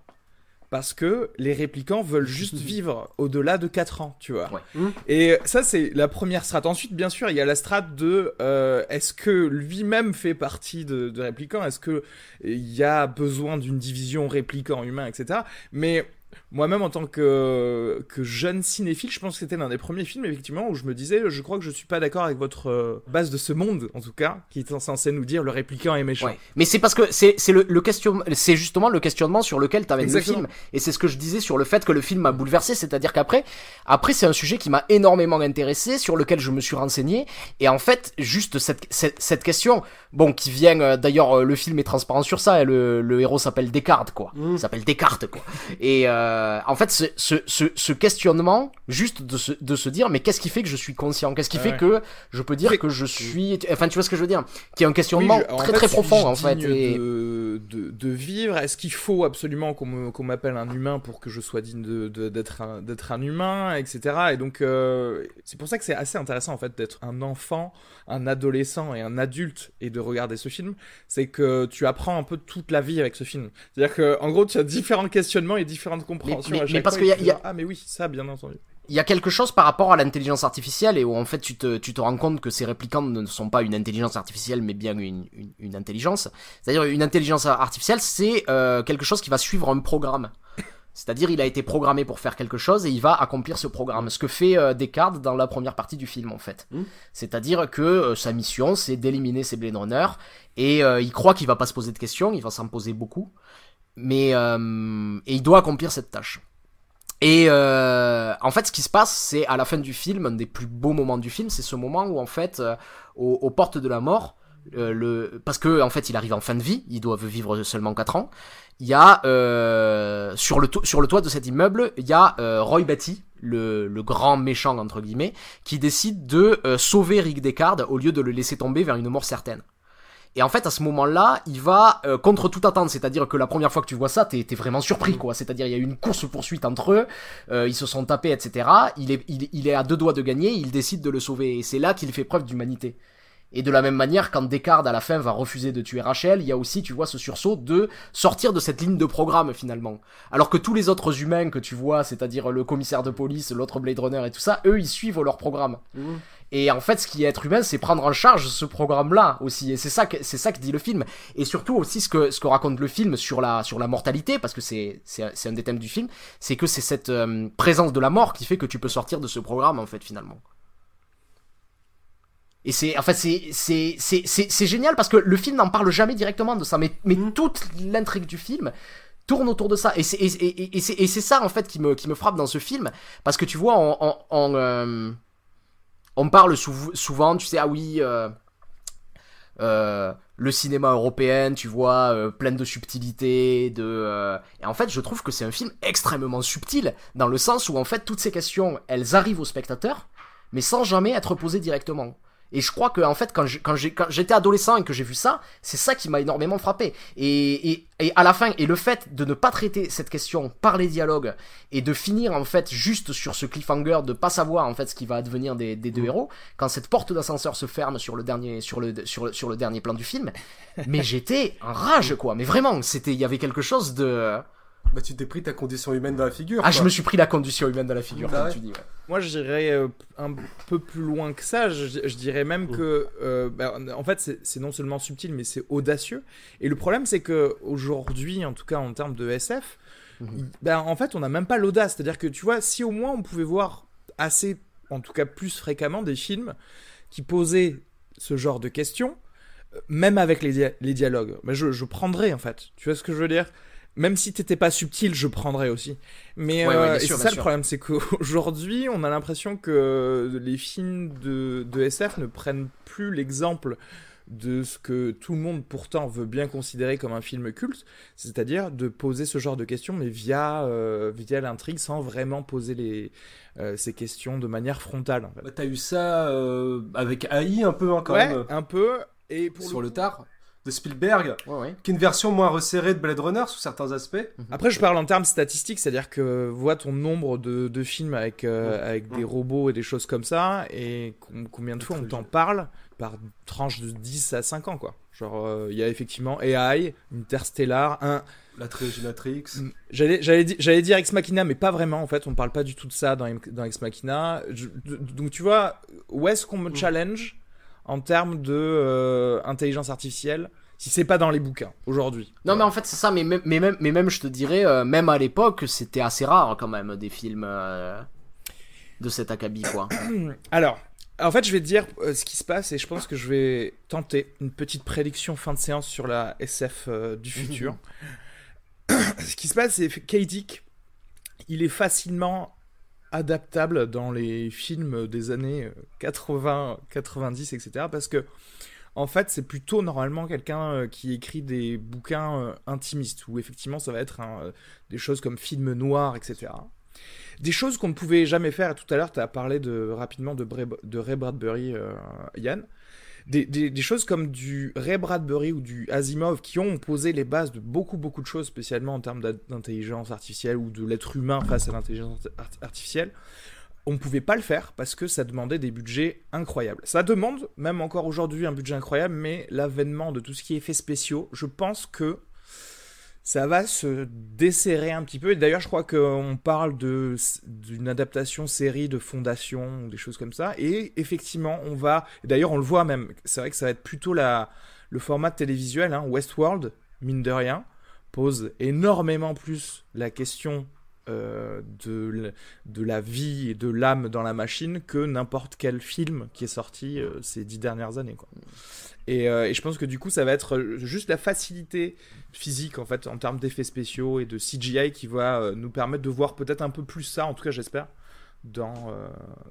Parce que les réplicants veulent juste [LAUGHS] vivre au-delà de 4 ans, tu vois. Ouais. Mhm. Et ça, c'est la première strate. Ensuite, bien sûr, il y a la strate de euh, est-ce que lui-même fait partie de, de réplicants? Est-ce que il y a besoin d'une division réplicant-humain, etc. Mais moi-même, en tant que, que jeune cinéphile, je pense que c'était l'un des premiers films, effectivement, où je me disais, je crois que je suis pas d'accord avec votre euh, base de ce monde, en tout cas, qui est censé nous dire le réplicant est méchant. Ouais. Mais c'est parce que c'est c'est le, le question c'est justement le questionnement sur lequel t'amènes le film et c'est ce que je disais sur le fait que le film m'a bouleversé c'est-à-dire qu'après après c'est un sujet qui m'a énormément intéressé sur lequel je me suis renseigné et en fait juste cette cette, cette question bon qui vient euh, d'ailleurs euh, le film est transparent sur ça et le, le héros s'appelle Descartes quoi Mm. s'appelle Descartes quoi et euh, en fait ce, ce, ce, ce questionnement juste de se, de se dire mais qu'est-ce qui fait que je suis conscient? Qu'est-ce qui Ah fait ouais. que je peux dire que je suis enfin tu vois ce que je veux dire? Qui est un questionnement Oui, je- en très fait, très profond en fait et... de, de, de vivre Est-ce qu'il faut absolument qu'on m'appelle un humain pour que je sois digne d'être un, un humain, etc. Et donc, euh, c'est pour ça que c'est assez intéressant en fait d'être un enfant, un adolescent et un adulte et de regarder ce film. C'est que tu apprends un peu toute la vie avec ce film. C'est-à-dire que, en gros, tu as différents questionnements et différentes compréhensions. Mais- à mais chaque parce fois, qu'il y a- tu il y a- dis, Ah, mais oui, ça, bien entendu. il y a quelque chose par rapport à l'intelligence artificielle et où en fait tu te, tu te rends compte que ces réplicants ne sont pas une intelligence artificielle mais bien une, une, une intelligence. C'est-à-dire une intelligence artificielle c'est euh, quelque chose qui va suivre un programme. C'est-à-dire il a été programmé pour faire quelque chose et il va accomplir ce programme. Ce que fait euh, Descartes dans la première partie du film en fait. Mm. C'est-à-dire que euh, sa mission c'est d'éliminer ces Blade Runners et euh, il croit qu'il va pas se poser de questions, il va s'en poser beaucoup. Mais euh, et il doit accomplir cette tâche. Et euh, en fait, ce qui se passe, c'est à la fin du film, un des plus beaux moments du film, c'est ce moment où en fait, euh, aux, portes de la mort, euh, le, parce que en fait, il arrive en fin de vie, ils doivent vivre seulement 4 ans. Il y a euh, sur le sur le toit de cet immeuble, il y a Roy Batty, le, le grand méchant entre guillemets, qui décide de sauver Rick Deckard au lieu de le laisser tomber vers une mort certaine. Et en fait, à ce moment-là, il va euh, contre toute attente, c'est-à-dire que la première fois que tu vois ça, t'es vraiment surpris, quoi. C'est-à-dire, il y a eu une course-poursuite entre eux, euh, ils se sont tapés, etc. Il est, il, il est à deux doigts de gagner, il décide de le sauver. Et c'est là qu'il fait preuve d'humanité. Et de la même manière, quand Descartes, à la fin, va refuser de tuer Rachel, il y a aussi, tu vois, ce sursaut de sortir de cette ligne de programme, finalement. Alors que tous les autres humains que tu vois, c'est-à-dire le commissaire de police, l'autre Blade Runner et tout ça, eux, ils suivent leur programme. Mhm. Et en fait, ce qui est être humain, c'est prendre en charge ce programme-là aussi. Et c'est ça que c'est ça que dit le film. Et surtout aussi ce que ce que raconte le film sur la sur la mortalité, parce que c'est c'est un- des thèmes du film, c'est que c'est cette euh, présence de la mort qui fait que tu peux sortir de ce programme en fait finalement. Et c'est en fait c'est c'est c'est c'est génial parce que le film n'en parle jamais directement de ça, mais mais toute l'intrigue du film tourne autour de ça et c'est et, et, et c'est et c'est ça en fait qui me qui me frappe dans ce film parce que tu vois en en, en, euh, on parle sou- souvent, tu sais, ah oui, euh, euh, le cinéma européen, tu vois, euh, plein de subtilité, de... Et en fait, je trouve que c'est un film extrêmement subtil, dans le sens où, en fait, toutes ces questions, elles arrivent au spectateur, mais sans jamais être posées directement. Et je crois que en fait quand j'étais adolescent et que j'ai vu ça, c'est ça qui m'a énormément frappé. Et, et, et à la fin, et le fait de ne pas traiter cette question par les dialogues et de finir en fait juste sur ce cliffhanger de pas savoir en fait ce qui va advenir des, des deux héros, quand cette porte d'ascenseur se ferme sur le dernier sur le sur le, sur le dernier plan du film, mais [LAUGHS] j'étais en rage quoi. Mais vraiment, c'était il y avait quelque chose de Bah, tu t'es pris ta condition humaine dans la figure. ah quoi. je me suis pris la condition humaine dans la figure Bah comme ouais. tu dis. ouais. Moi, je dirais euh, un peu plus loin que ça. Je, je dirais même que, euh, bah, en fait, c'est non seulement subtil, mais c'est audacieux. Et le problème, c'est que aujourd'hui, en tout cas en termes de SF, il- bah, en fait, on n'a même pas l'audace. C'est-à-dire que, tu vois, si au moins on pouvait voir assez, en tout cas plus fréquemment, des films qui posaient ce genre de questions, euh, même avec les, dia- les dialogues, bah, je, je prendrais, en fait. Tu vois ce que je veux dire? Même si t'étais pas subtil, je prendrais aussi. Mais Ouais, euh, et c'est ça sûr. le problème, c'est qu'aujourd'hui, on a l'impression que les films de, de SF ne prennent plus l'exemple de ce que tout le monde pourtant veut bien considérer comme un film culte, c'est-à-dire de poser ce genre de questions, mais via, euh, via l'intrigue, sans vraiment poser les, euh, ces questions de manière frontale. En fait. Bah, T'as eu ça euh, avec AI un peu hein, quand ouais, même, un peu. Et pour sur le le tard, de Spielberg, Ouais, ouais. qui est une version moins resserrée de Blade Runner sous certains aspects. Après, je parle en termes statistiques, c'est-à-dire que vois ton nombre de, de films avec, euh, Mm. avec des Mm. robots et des choses comme ça, et com- combien de fois on t'en parle par tranche de 10 à 5 ans, quoi. Genre, euh, il y a effectivement AI, Interstellar, un. La trilogie Matrix. J'allais, j'allais, di- j'allais dire Ex Machina, mais pas vraiment, en fait, on parle pas du tout de ça dans, Ex Machina. Je- donc, tu vois, où est-ce qu'on me Mm. challenge en termes de euh, intelligence artificielle si c'est pas dans les bouquins aujourd'hui Non, mais en fait, c'est ça, mais même, mais, même, mais même, je te dirais, euh, même à l'époque, c'était assez rare quand même, des films euh, de cet acabit, quoi. [CLEARS THROAT] Alors, en fait, je vais te dire euh, ce qui se passe et je pense que je vais tenter une petite prédiction fin de séance sur la SF du futur. [CLEARS THROAT] ce qui se passe, c'est que K. Dick, il est facilement adaptable dans les films des années euh, 80, 90, etc. Parce que, en fait, c'est plutôt normalement quelqu'un euh, qui écrit des bouquins euh, intimistes, où effectivement ça va être euh, des choses comme film noir, etc. Des choses qu'on ne pouvait jamais faire. Tout à l'heure, tu as parlé de, rapidement de Ray Bradbury, euh, Yann. Des, choses comme du Ray Bradbury ou du Asimov qui ont posé les bases de beaucoup, beaucoup de choses, spécialement en termes d'in- d'intelligence artificielle ou de l'être humain face à l'intelligence art- artificielle. On ne pouvait pas le faire parce que ça demandait des budgets incroyables. Ça demande, même encore aujourd'hui, un budget incroyable, mais l'avènement de tout ce qui est effets spéciaux, je pense que ça va se desserrer un petit peu. Et d'ailleurs, je crois qu'on parle d'une adaptation série de Fondation des choses comme ça. Et effectivement, on va. D'ailleurs, on le voit même. C'est vrai que ça va être plutôt la le format télévisuel. Hein. Westworld, mine de rien, pose énormément plus la question euh, de, de la vie et de l'âme dans la machine que n'importe quel film qui est sorti euh, ces dix dernières années. Quoi. Et, euh, et je pense que du coup, ça va être juste la facilité physique en fait en termes d'effets spéciaux et de CGI qui va nous permettre de voir peut-être un peu plus ça, en tout cas j'espère, dans,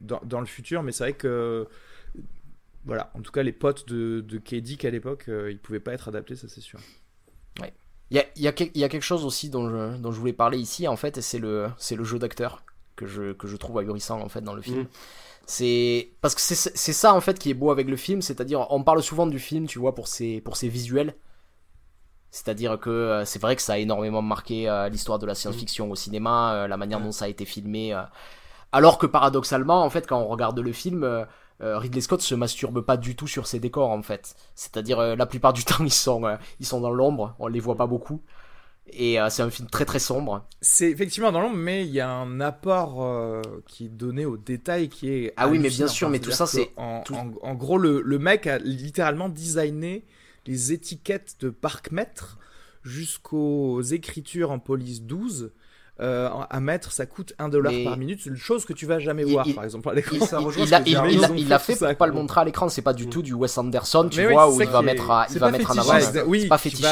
dans, dans le futur. Mais c'est vrai que voilà, en tout cas les potes de, de K-Dick à l'époque, ils pouvaient pas être adaptés, ça c'est sûr. Il y a, y, a, y a quelque chose aussi dont je, dont je voulais parler ici, en fait, et c'est le, c'est le jeu d'acteur que je, que je trouve ahurissant, en fait, dans le film. Mhm. C'est parce que c'est ça en fait qui est beau avec le film, c'est-à-dire on parle souvent du film, tu vois, pour ses pour ses visuels. C'est-à-dire que euh, c'est vrai que ça a énormément marqué euh, l'histoire de la science-fiction au cinéma, euh, la manière dont ça a été filmé. euh. Alors que paradoxalement, en fait, quand on regarde le film, euh, Ridley Scott se masturbe pas du tout sur ses décors, en fait. C'est-à-dire euh, la plupart du [LAUGHS] temps, ils sont euh, ils sont dans l'ombre, on les voit pas beaucoup. Et euh, c'est un film très très sombre. C'est effectivement dans l'ombre, mais il y a un apport euh, qui est donné au détail qui est. Ah oui, mais bien sûr, mais tout ça, c'est- que En, tout- en- en gros, le, le mec a littéralement designé les étiquettes de parc-mètre jusqu'aux écritures en police 12. Euh, à mettre, ça coûte 1 dollar Mais- par minute, c'est une chose que tu vas jamais Il- voir, il- par exemple, à l'écran. Il, Ça il- fait l'a fait ça, pour pas le montrer à l'écran, c'est pas du Mm. tout du Wes Anderson, tu Mais vois, où il va mettre, à- il va pas mettre en fétichiste. avant. Oui, pas fétichiste,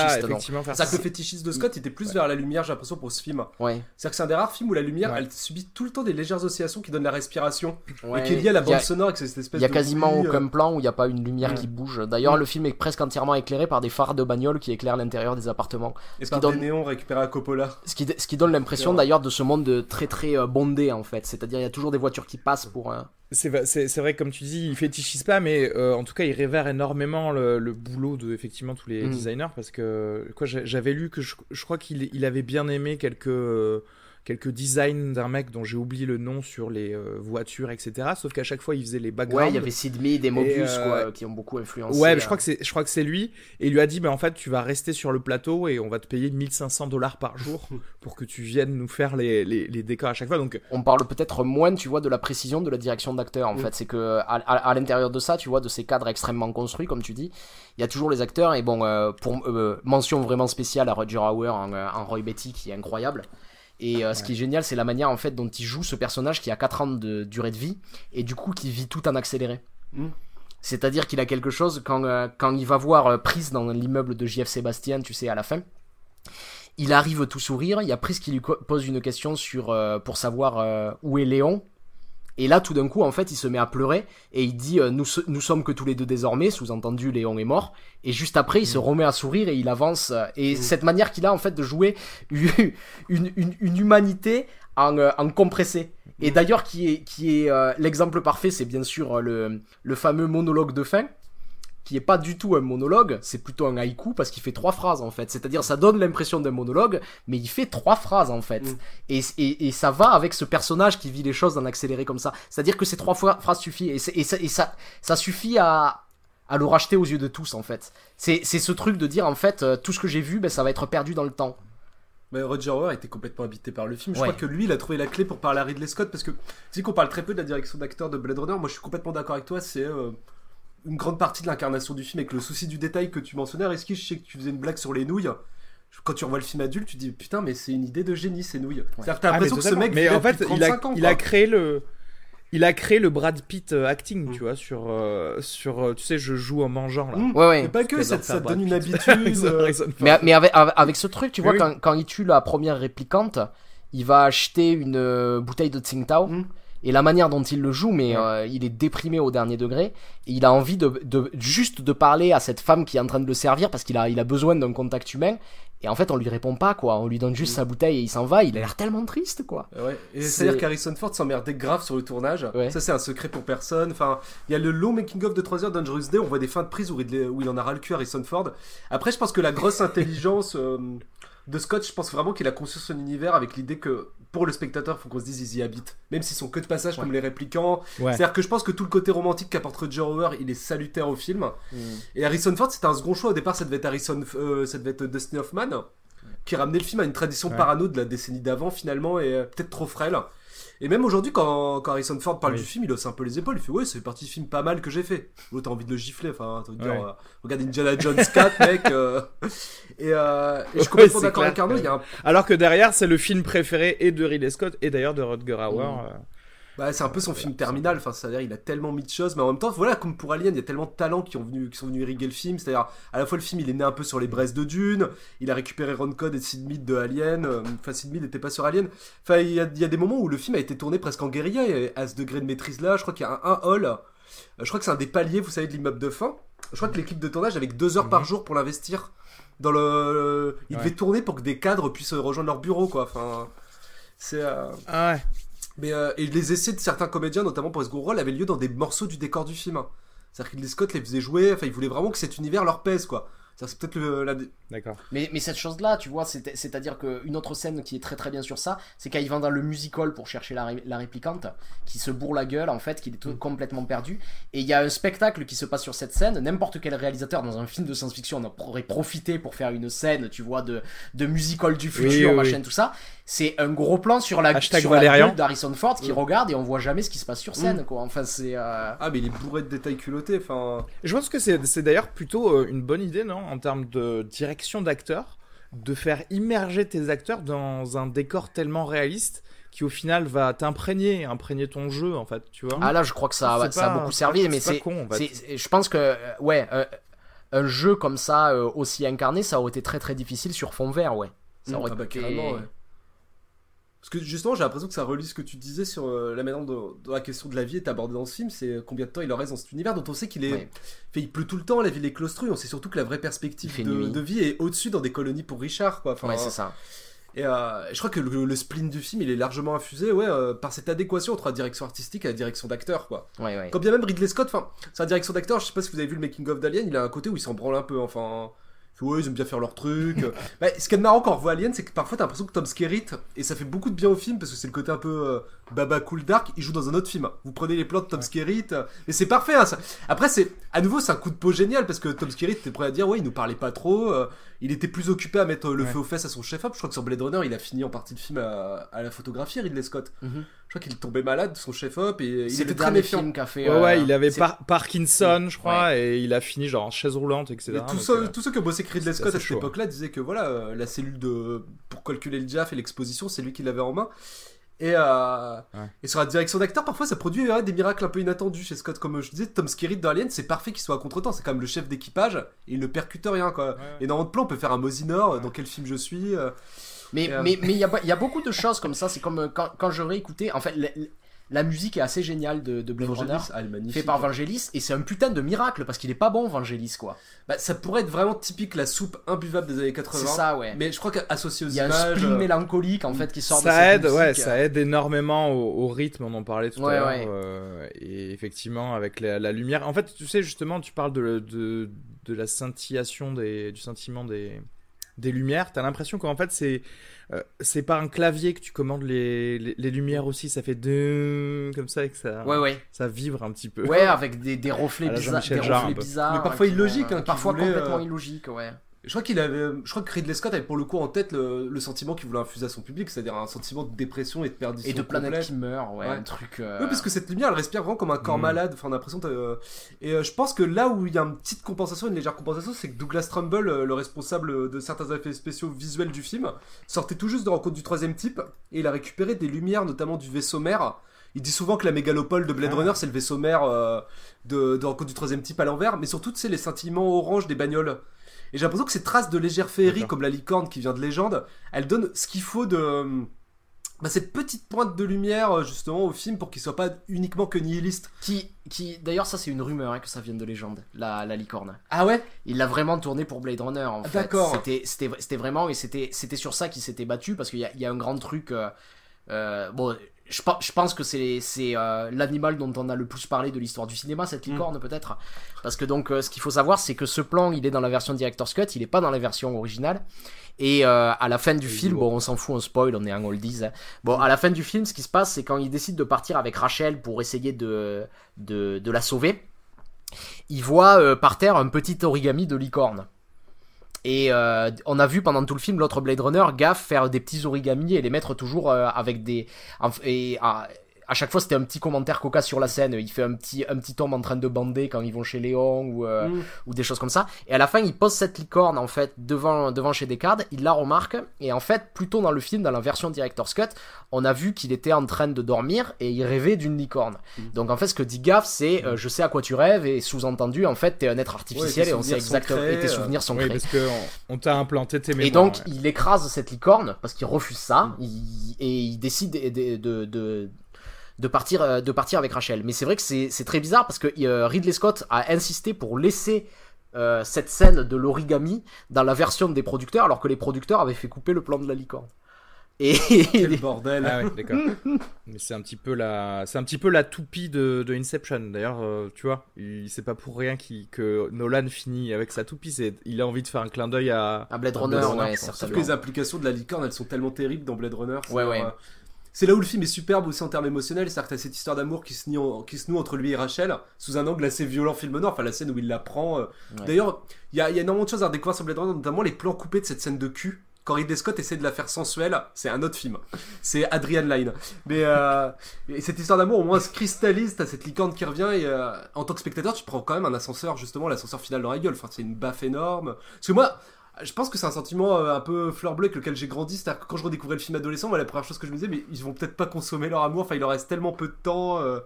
ça. que le fétichisme de Scott était plus vers la lumière, j'ai l'impression, pour ce film. C'est-à-dire que c'est un des rares films où la lumière, elle subit tout le temps des légères oscillations qui donnent la respiration. Et qui est liée à la bande sonore avec cette espèce Il y a quasiment bruit, euh, aucun plan où il n'y a pas une lumière Mm. qui bouge. D'ailleurs, Mm. le film est presque entièrement éclairé par des phares de bagnole qui éclairent l'intérieur des appartements. Et ce par qui des donne- néons récupérés à Coppola. Ce qui, donne l'impression. D'ailleurs de ce monde de très très euh, bondé en fait. C'est-à-dire il y a toujours des voitures qui passent pour. euh, C'est vrai, comme tu dis, il fétichise pas, mais euh, en tout cas, il révère énormément le, le boulot de effectivement tous les Mm. designers parce que quoi, j'avais lu que je, je crois qu'il il avait bien aimé quelques euh, quelques designs d'un mec dont j'ai oublié le nom sur les euh, voitures, etc. Sauf qu'à chaque fois, il faisait les backgrounds. Ouais, il y avait Sid Mead et Mobius euh, quoi, qui ont beaucoup influencé. Ouais, euh, je crois que c'est, je crois que c'est lui. Et il lui a dit, bah, en fait, tu vas rester sur le plateau et on va te payer 1500 dollars par jour [LAUGHS] pour que tu viennes nous faire les, les, les décors à chaque fois. Donc, on parle peut-être moins, tu vois, de la précision de la direction d'acteur. En Mm. fait, c'est que à, à- à l'intérieur de ça, tu vois, de ces cadres extrêmement construits, comme tu dis, il y a toujours les acteurs. Et bon, euh, pour euh, mention vraiment spéciale à Roger Hauer en, euh, en Roy Betty, qui est incroyable. Et euh, ce qui est génial, c'est la manière en fait dont il joue ce personnage qui a 4 ans de durée de vie et du coup qui vit tout en accéléré. Mm. C'est-à-dire qu'il a quelque chose quand, euh, quand il va voir euh, Prise dans l'immeuble de JF Sébastien, tu sais, à la fin. il arrive tout sourire. Il y a Pris qui lui pose une question sur pour savoir où est Léon. Et là, tout d'un coup, en fait, il se met à pleurer et il dit euh, nous, nous sommes que tous les deux désormais, sous-entendu Léon est mort. Et juste après, il se remet à sourire et il avance. Et cette manière qu'il a en fait de jouer [LAUGHS] une, une, une humanité en, euh, en compressé. Et d'ailleurs, qui est, qui est euh, l'exemple parfait, c'est bien sûr euh, le, le fameux monologue de fin qui est pas du tout un monologue, c'est plutôt un haïku parce qu'il fait trois phrases en fait. C'est-à-dire ça donne l'impression d'un monologue, mais il fait trois phrases en fait. Mm. Et, et, et ça va avec ce personnage qui vit les choses en accéléré comme ça. C'est-à-dire que ces trois phrases suffisent et, et, ça, et ça, ça suffit à, à le racheter aux yeux de tous en fait. C'est ce truc de dire en fait euh, tout ce que j'ai vu, ben, ça va être perdu dans le temps. Mais Roger Hauer était complètement habité par le film. Je Ouais. crois que lui, il a trouvé la clé pour parler à Ridley Scott parce que c'est qu'on parle très peu de la direction d'acteur de Blade Runner. Moi, je suis complètement d'accord avec toi. C'est euh, une grande partie de l'incarnation du film avec le souci du détail que tu mentionnais. Risky, je sais que tu faisais une blague sur les nouilles. Quand tu revois le film adulte, tu dis putain, mais c'est une idée de génie ces nouilles. C'est-à-dire que t'as Ah, l'impression que ce mec mais en il a, 35 ans, il quoi. a créé le. Il a créé le Brad Pitt euh, acting, Mm. tu vois, sur, euh, sur, euh, tu sais, je joue en mangeant là. Mm. Ouais, ouais. Mais pas que, ça, ça te donne une [LAUGHS] habitude. euh. Mais, mais avec, avec ce truc, tu vois, Oui, quand, quand il tue la première réplicante, il va acheter une euh, bouteille de Tsingtao. Mm. Et la manière dont il le joue, mais Ouais. euh, il est déprimé au dernier degré. Et il a envie de, de juste de parler à cette femme qui est en train de le servir parce qu'il a, il a besoin d'un contact humain. Et en fait, on lui répond pas, quoi. On lui donne juste Mm. sa bouteille et il s'en va. Il a l'air tellement triste, quoi. Ouais. Et c'est-à-dire qu'Harrison Ford s'emmerdait grave sur le tournage. Ouais. Ça, c'est un secret pour personne. Enfin, il y a le long making-of de 3 heures Dangerous Day. On voit des fins de prise où, Ridley- où il en a ras le cul, Harrison Ford. Après, je pense que la grosse [LAUGHS] intelligence euh, de Scott, je pense vraiment qu'il a conçu son univers avec l'idée que pour le spectateur, il faut qu'on se dise ils y habitent. Même s'ils sont que de passage comme les réplicants. Ouais. C'est-à-dire que je pense que tout le côté romantique qu'apporte Roger Hauer, il est salutaire au film. Et Harrison Ford, c'était un second choix. Au départ, ça devait être Harrison, euh, ça devait être Dustin Hoffman, qui ramenait le film à une tradition parano de la décennie d'avant, finalement, et euh, peut-être trop frêle. Et même aujourd'hui, quand, quand Harrison Ford parle Oui. du film, il hausse un peu les épaules. Il fait Ouais, c'est parti du film pas mal que j'ai fait. L'autre, t'as envie de le gifler. Enfin, t'as envie de dire Ouais. euh, Regarde Indiana Jones 4, [LAUGHS] mec. euh. Et, euh, et je suis complètement d'accord avec Arnaud. un Alors que derrière, c'est le film préféré et de Ridley Scott et d'ailleurs de Rutger Hauer. euh. Bah, c'est un peu son film terminal, enfin, c'est-à-dire il a tellement mis de choses, mais en même temps, voilà, comme pour Alien, il y a tellement de talents qui, ont venu, qui sont venus irriguer le film, c'est-à-dire à la fois le film il est né un peu sur les braises de Dune, il a récupéré Ron Code et Sid Mead de Alien, euh, enfin Sid Mead n'était pas sur Alien, enfin il y, a, il y a des moments où le film a été tourné presque en guérilla, et à ce degré de maîtrise là, je crois qu'il y a un, un hall, euh, je crois que c'est un des paliers, vous savez, de l'immeuble de fin, je crois que l'équipe de tournage avait que deux heures par jour pour l'investir dans le... Il Ouais. devait tourner pour que des cadres puissent rejoindre leur bureau, quoi, enfin... C'est... euh, Ah ouais. Mais euh, et les essais de certains comédiens, notamment pour rôle, avaient lieu dans des morceaux du décor du film. C'est-à-dire que Ridley Scott les faisait jouer, enfin, il voulait vraiment que cet univers leur pèse, quoi. C'est-à-dire que c'est peut-être le, la... D'accord. Mais, mais cette chose-là, tu vois, c'est- c'est-à-dire qu'une autre scène qui est très très bien sur ça, c'est quand il va dans le musical pour chercher la, ré- la réplicante, qui se bourre la gueule en fait, qu'il est tout- complètement perdu. Et il y a un spectacle qui se passe sur cette scène. N'importe quel réalisateur dans un film de science-fiction en aurait profité pour faire une scène, tu vois, de, de musical du futur, Oui, oui, machin, oui. tout ça. C'est un gros plan sur la, Hashtag sur la Valérian. gueule d'Harrison Ford qui regarde et on voit jamais ce qui se passe sur scène, Mm. quoi. Enfin, c'est. euh, Ah, mais il est bourré de détails culottés, enfin... Je pense que c'est c'est d'ailleurs plutôt euh, une bonne idée, non, en termes de direction d'acteur, de faire immerger tes acteurs dans un décor tellement réaliste qui au final va t'imprégner, imprégner ton jeu en fait, tu vois. Ah là, je crois que ça, ça a beaucoup servi, mais c'est en fait. je pense que euh, ouais, euh, un jeu comme ça euh, aussi incarné, ça aurait été très très difficile sur fond vert, ouais. Ça Mm, aurait ah bah, été- carrément, ouais. Parce que justement, j'ai l'impression que ça relie ce que tu disais sur euh, la manière dont, la question de la vie est abordée dans ce film, c'est combien de temps il en reste dans cet univers dont on sait qu'il est... Ouais. Fait, il pleut tout le temps, la ville est claustrue, on sait surtout que la vraie perspective de, vie est au-dessus dans des colonies pour Richard, quoi. Enfin, Ouais, c'est ça. Et euh, je crois que le, le spleen du film, il est largement infusé, ouais, euh, par cette adéquation entre la direction artistique et la direction d'acteur, quoi. Ouais, ouais. Quand bien même Ridley Scott, enfin, sa direction d'acteur, je sais pas si vous avez vu le making of d'Alien, il a un côté où il s'en branle un peu, enfin. Ouais, ils aiment bien faire leur truc. [LAUGHS] bah, ce qui est marrant quand on revoit Alien, c'est que parfois t'as l'impression que Tom Skerritt, et ça fait beaucoup de bien au film parce que c'est le côté un peu euh, baba cool dark, il joue dans un autre film. Vous prenez les plans de Tom Skerritt, euh, et c'est parfait. Hein, ça. Après, c'est à nouveau, c'est un coup de peau génial parce que Tom Skerritt était prêt à dire, ouais, il nous parlait pas trop, euh, il était plus occupé à mettre le Ouais. feu aux fesses à son chef-op. Je crois que sur Blade Runner, il a fini en partie de film à, à la photographie, Ridley Scott. Mhm. Je crois qu'il tombait malade, son chef-op, et il était le très méfiant. film qu'a fait. Ouais, euh, ouais, il avait par- Parkinson, je crois, et il a fini genre en chaise roulante, etc. Et tous, ceux, euh, tous ceux qui ont bossé avec Ridley Scott à cette époque-là disaient que voilà, euh, la cellule de pour calculer le diaph et l'exposition, c'est lui qui l'avait en main. Et, euh, Ouais. et sur la direction d'acteur, parfois ça produit ouais, des miracles un peu inattendus chez Scott. Comme je disais, Tom Skerritt dans Alien, c'est parfait qu'il soit à contre-temps. C'est quand même le chef d'équipage et il ne percute rien. Quoi. Énormément de plans, on peut faire un Mosinor, dans quel film je suis. euh. Mais Et, euh, mais mais il y a, il y a beaucoup de choses comme ça. C'est comme quand, quand je réécoutais. En fait, la, musique est assez géniale de, de Blade Runner. Ah, elle est. Fait par Vangelis. Et c'est un putain de miracle parce qu'il est pas bon, Vangelis, quoi. Bah, ça pourrait être vraiment typique la soupe imbuvable des années 80. C'est ça, ouais. Mais je crois qu'associé aux Il y a un images. spleen euh, mélancolique, en fait, qui sort de ça cette aide, ouais, ça aide énormément au, au rythme, on en parlait tout Ouais, à l'heure. ouais. euh, et effectivement, avec la, la lumière. En fait, tu sais, justement, tu parles de, de, de la scintillation, des, du sentiment des, des lumières. T'as l'impression qu'en fait, c'est euh, c'est par un clavier que tu commandes les, les, les lumières aussi. Ça fait deux comme ça et que ça, Ouais, ouais. ça vibre un petit peu. Ouais, avec des, des reflets [LAUGHS] bizarres. Des reflets bizarres. Mais parfois vont, illogiques, euh, hein, parfois voulaient, complètement euh, illogiques, ouais. Je crois qu'il avait, je crois que Ridley Scott avait pour le coup en tête le, le sentiment qu'il voulait infuser à son public, c'est-à-dire un sentiment de dépression et de perdition Et de complète. qui meurent, ouais, Ouais. un truc. euh, Oui, parce que cette lumière, elle respire vraiment comme un corps Mm. malade. Enfin, on a l'impression. euh, Et euh, je pense que là où il y a une petite compensation, une légère compensation, c'est que Douglas Trumbull, le responsable de certains effets spéciaux visuels du film, sortait tout juste de rencontre du troisième type et il a récupéré des lumières, notamment du vaisseau mère. Il dit souvent que la mégalopole de Blade Ah. Runner, c'est le vaisseau mère euh, de, de rencontre du troisième type à l'envers, mais surtout, tu sais, les scintillements orange des bagnoles. Et j'ai l'impression que ces traces de légère féerie, comme la licorne qui vient de légende, elles donnent ce qu'il faut de. bah, cette petite pointe de lumière, euh, justement, au film pour qu'il soit pas uniquement que nihiliste. Qui, qui... D'ailleurs, ça, c'est une rumeur hein, que ça vienne de légende, la, la licorne. Ah ouais? Il l'a vraiment tourné pour Blade Runner en fait. D'accord. C'était, vraiment et c'était, c'était sur ça qu'il s'était battu parce qu'il y y a un grand truc. euh, euh, bon, je, pe- je pense que c'est, euh, l'animal dont on a le plus parlé de l'histoire du cinéma, cette Mm. licorne peut-être. Parce que donc, euh, ce qu'il faut savoir, c'est que ce plan, il est dans la version Director's Cut, il est pas dans la version originale. Et euh, à la fin du film, bon, on s'en fout, on spoil, on est en oldies. hein. Bon, à la fin du film, ce qui se passe, c'est quand il décide de partir avec Rachel pour essayer de, de, de la sauver, il voit par terre un petit origami de licorne. Et euh, on a vu pendant tout le film l'autre Blade Runner, Gaff, faire des petits origamis et les mettre toujours euh, avec des. Et à, à chaque fois, c'était un petit commentaire cocasse sur la scène. Il fait un petit, un petit homme en train de bander quand ils vont chez Léon ou, euh, Mm. ou des choses comme ça. Et à la fin, il pose cette licorne en fait devant, devant chez Descartes. Il la remarque. Et en fait, plus tôt dans le film, dans la version Director's Cut, on a vu qu'il était en train de dormir et il rêvait d'une licorne. Mm. Donc en fait, ce que dit Gaff, c'est euh, je sais à quoi tu rêves et sous-entendu, en fait, t'es un être artificiel et on sait exactement. et tes euh. souvenirs sont Oui, créés. parce que on, on t'a implanté tes mémoires. Et donc, ouais. il écrase cette licorne parce qu'il refuse ça. il- et il décide de, de, de, de- partir, euh, de partir avec Rachel. Mais c'est vrai que c'est c'est très bizarre parce que euh, Ridley Scott a insisté pour laisser euh, cette scène de l'origami dans la version des producteurs alors que les producteurs avaient fait couper le plan de la licorne. [LAUGHS] Et, Quel [LAUGHS] bordel. Ah ouais, d'accord. [LAUGHS] Mais c'est un petit peu la, c'est un petit peu la toupie de, de Inception. D'ailleurs, euh, tu vois, il c'est pas pour rien que Nolan finit avec sa toupie. C'est, il a envie de faire un clin d'œil à, à Blade Runner, Blade Runner, ouais. Sauf que les implications de la licorne, elles sont tellement terribles dans Blade Runner. Ouais, ouais. euh, C'est là où le film est superbe aussi en termes émotionnels, c'est-à-dire que t'as cette histoire d'amour qui, se qui noue entre lui et Rachel, sous un angle assez violent film noir, enfin la scène où il la prend. euh. Ouais. D'ailleurs, il y a, il y a énormément de choses à découvrir sur Blade Runner, notamment les plans coupés de cette scène de cul. Quand Ridley Scott essaie de la faire sensuelle, c'est un autre film. C'est Adrian Lyne. Mais euh, et cette histoire d'amour, au moins, se cristallise. T'as cette licorne qui revient et euh, en tant que spectateur, tu prends quand même un ascenseur, justement, l'ascenseur final dans la gueule. Enfin, c'est une baffe énorme. Parce que moi, je pense que c'est un sentiment euh, un peu fleur bleue avec lequel j'ai grandi. C'est-à-dire que quand je redécouvrais le film adolescent, moi, la première chose que je me disais, mais ils vont peut-être pas consommer leur amour. Enfin, il leur reste tellement peu de temps. euh.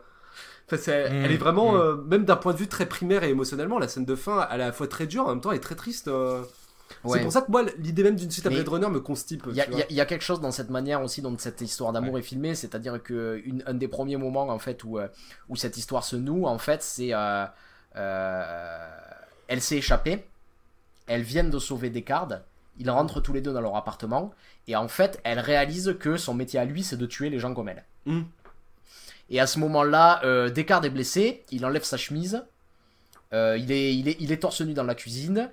Enfin, c'est- Mm, elle est vraiment, mm. euh, même d'un point de vue très primaire et émotionnellement, la scène de fin, elle est à la fois très dure, en même temps, elle est très triste. euh. Ouais. C'est pour ça que moi, l'idée même d'une suite à Blade Runner me constipe. Il y, y a- quelque chose dans cette manière aussi dont cette histoire d'amour est filmée, c'est-à-dire que une- un des premiers moments en fait où, où cette histoire se noue, en fait, c'est elle s'est échappée, elles viennent de sauver Descartes, ils rentrent tous les deux dans leur appartement. Et en fait, elle réalise que son métier à lui, c'est de tuer les gens comme elle. Mm. Et à ce moment-là, euh, Descartes est blessé, il enlève sa chemise, euh, il, est, il, est, il est torse nu dans la cuisine,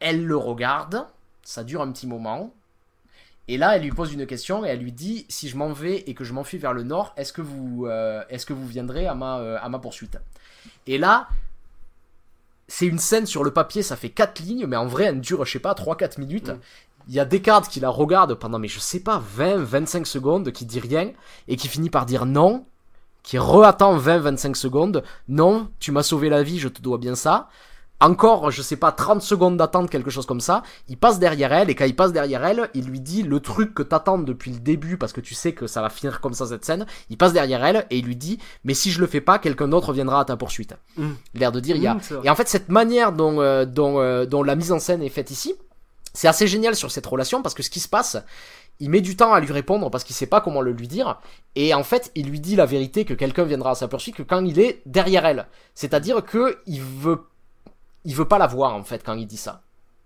elle le regarde, ça dure un petit moment, et là, elle lui pose une question et elle lui dit si je m'en vais et que je m'enfuis vers le nord, est-ce que vous, euh, est-ce que vous viendrez à ma, euh, à ma poursuite? Et là, c'est une scène sur le papier, ça fait 4 lignes, mais en vrai, elle dure, je sais pas, 3-4 minutes. Il y a Descartes qui la regarde pendant, mais je sais pas, 20-25 secondes, qui dit rien, et qui finit par dire non, qui re-attend 20-25 secondes. Non, tu m'as sauvé la vie, je te dois bien ça. Encore, je sais pas, 30 secondes d'attente, quelque chose comme ça. Il passe derrière elle, et quand il passe derrière elle, il lui dit le truc que t'attends depuis le début, parce que tu sais que ça va finir comme ça cette scène. Il passe derrière elle, et il lui dit, mais si je le fais pas, quelqu'un d'autre viendra à ta poursuite. Mm. L'air de dire, il y a. Mm. Et en fait, cette manière dont, euh, dont, euh, dont la mise en scène est faite ici, c'est assez génial sur cette relation, parce que ce qui se passe, il met du temps à lui répondre parce qu'il sait pas comment le lui dire. Et en fait, il lui dit la vérité que quelqu'un viendra à sa poursuite que quand il est derrière elle. C'est-à-dire que il veut, il veut pas la voir en fait quand il dit ça.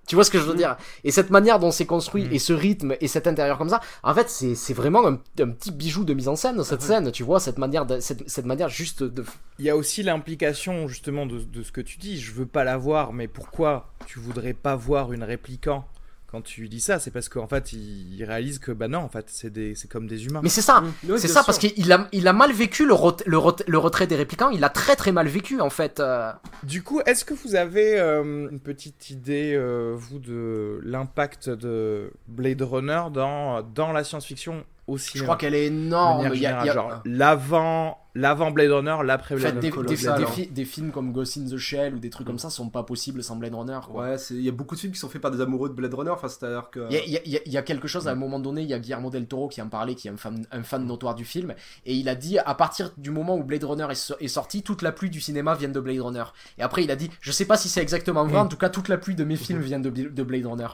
Tu vois ce que je veux dire? Et cette manière dont c'est construit et ce rythme et cet intérieur comme ça, en fait, c'est c'est vraiment un, un petit bijou de mise en scène cette scène. Tu vois cette manière, de- cette, cette manière juste de. Il y a aussi l'implication justement de, de ce que tu dis. Je veux pas la voir, mais pourquoi tu voudrais pas voir une répliquant? Quand tu dis ça C'est parce qu'en fait, il, il réalise que bah non, en fait, c'est des, c'est comme des humains. Mais c'est ça, Ouais, c'est ça sûr. parce qu'il a, il a mal vécu le, ret- le, ret- le retrait des réplicants. Il a très très mal vécu en fait. euh. Du coup, est-ce que vous avez euh, une petite idée, euh, vous, de l'impact de Blade Runner dans, dans la science-fiction au cinéma Je crois qu'elle est énorme. Il y a- il y a- genre l'avant, l'avant Blade Runner, l'après Blade des, Runner. des, colossal, des fi- des films comme Ghost in the Shell ou des trucs comme ça sont pas possibles sans Blade Runner. quoi. Ouais, c'est- il y a beaucoup de films qui sont faits par des amoureux de Blade Runner, enfin, c'est-à-dire que. Il y, y a- il y a- il y a quelque chose à un moment donné, il y a Guillermo del Toro qui en parlait, qui est un fan, un fan notoire du film, et il a dit à partir du moment où Blade Runner est, so- est sorti, toute la pluie du cinéma vient de Blade Runner. Et après il a dit, je sais pas si c'est exactement vrai, en tout cas toute la pluie de mes films [LAUGHS] vient de, Blade Runner.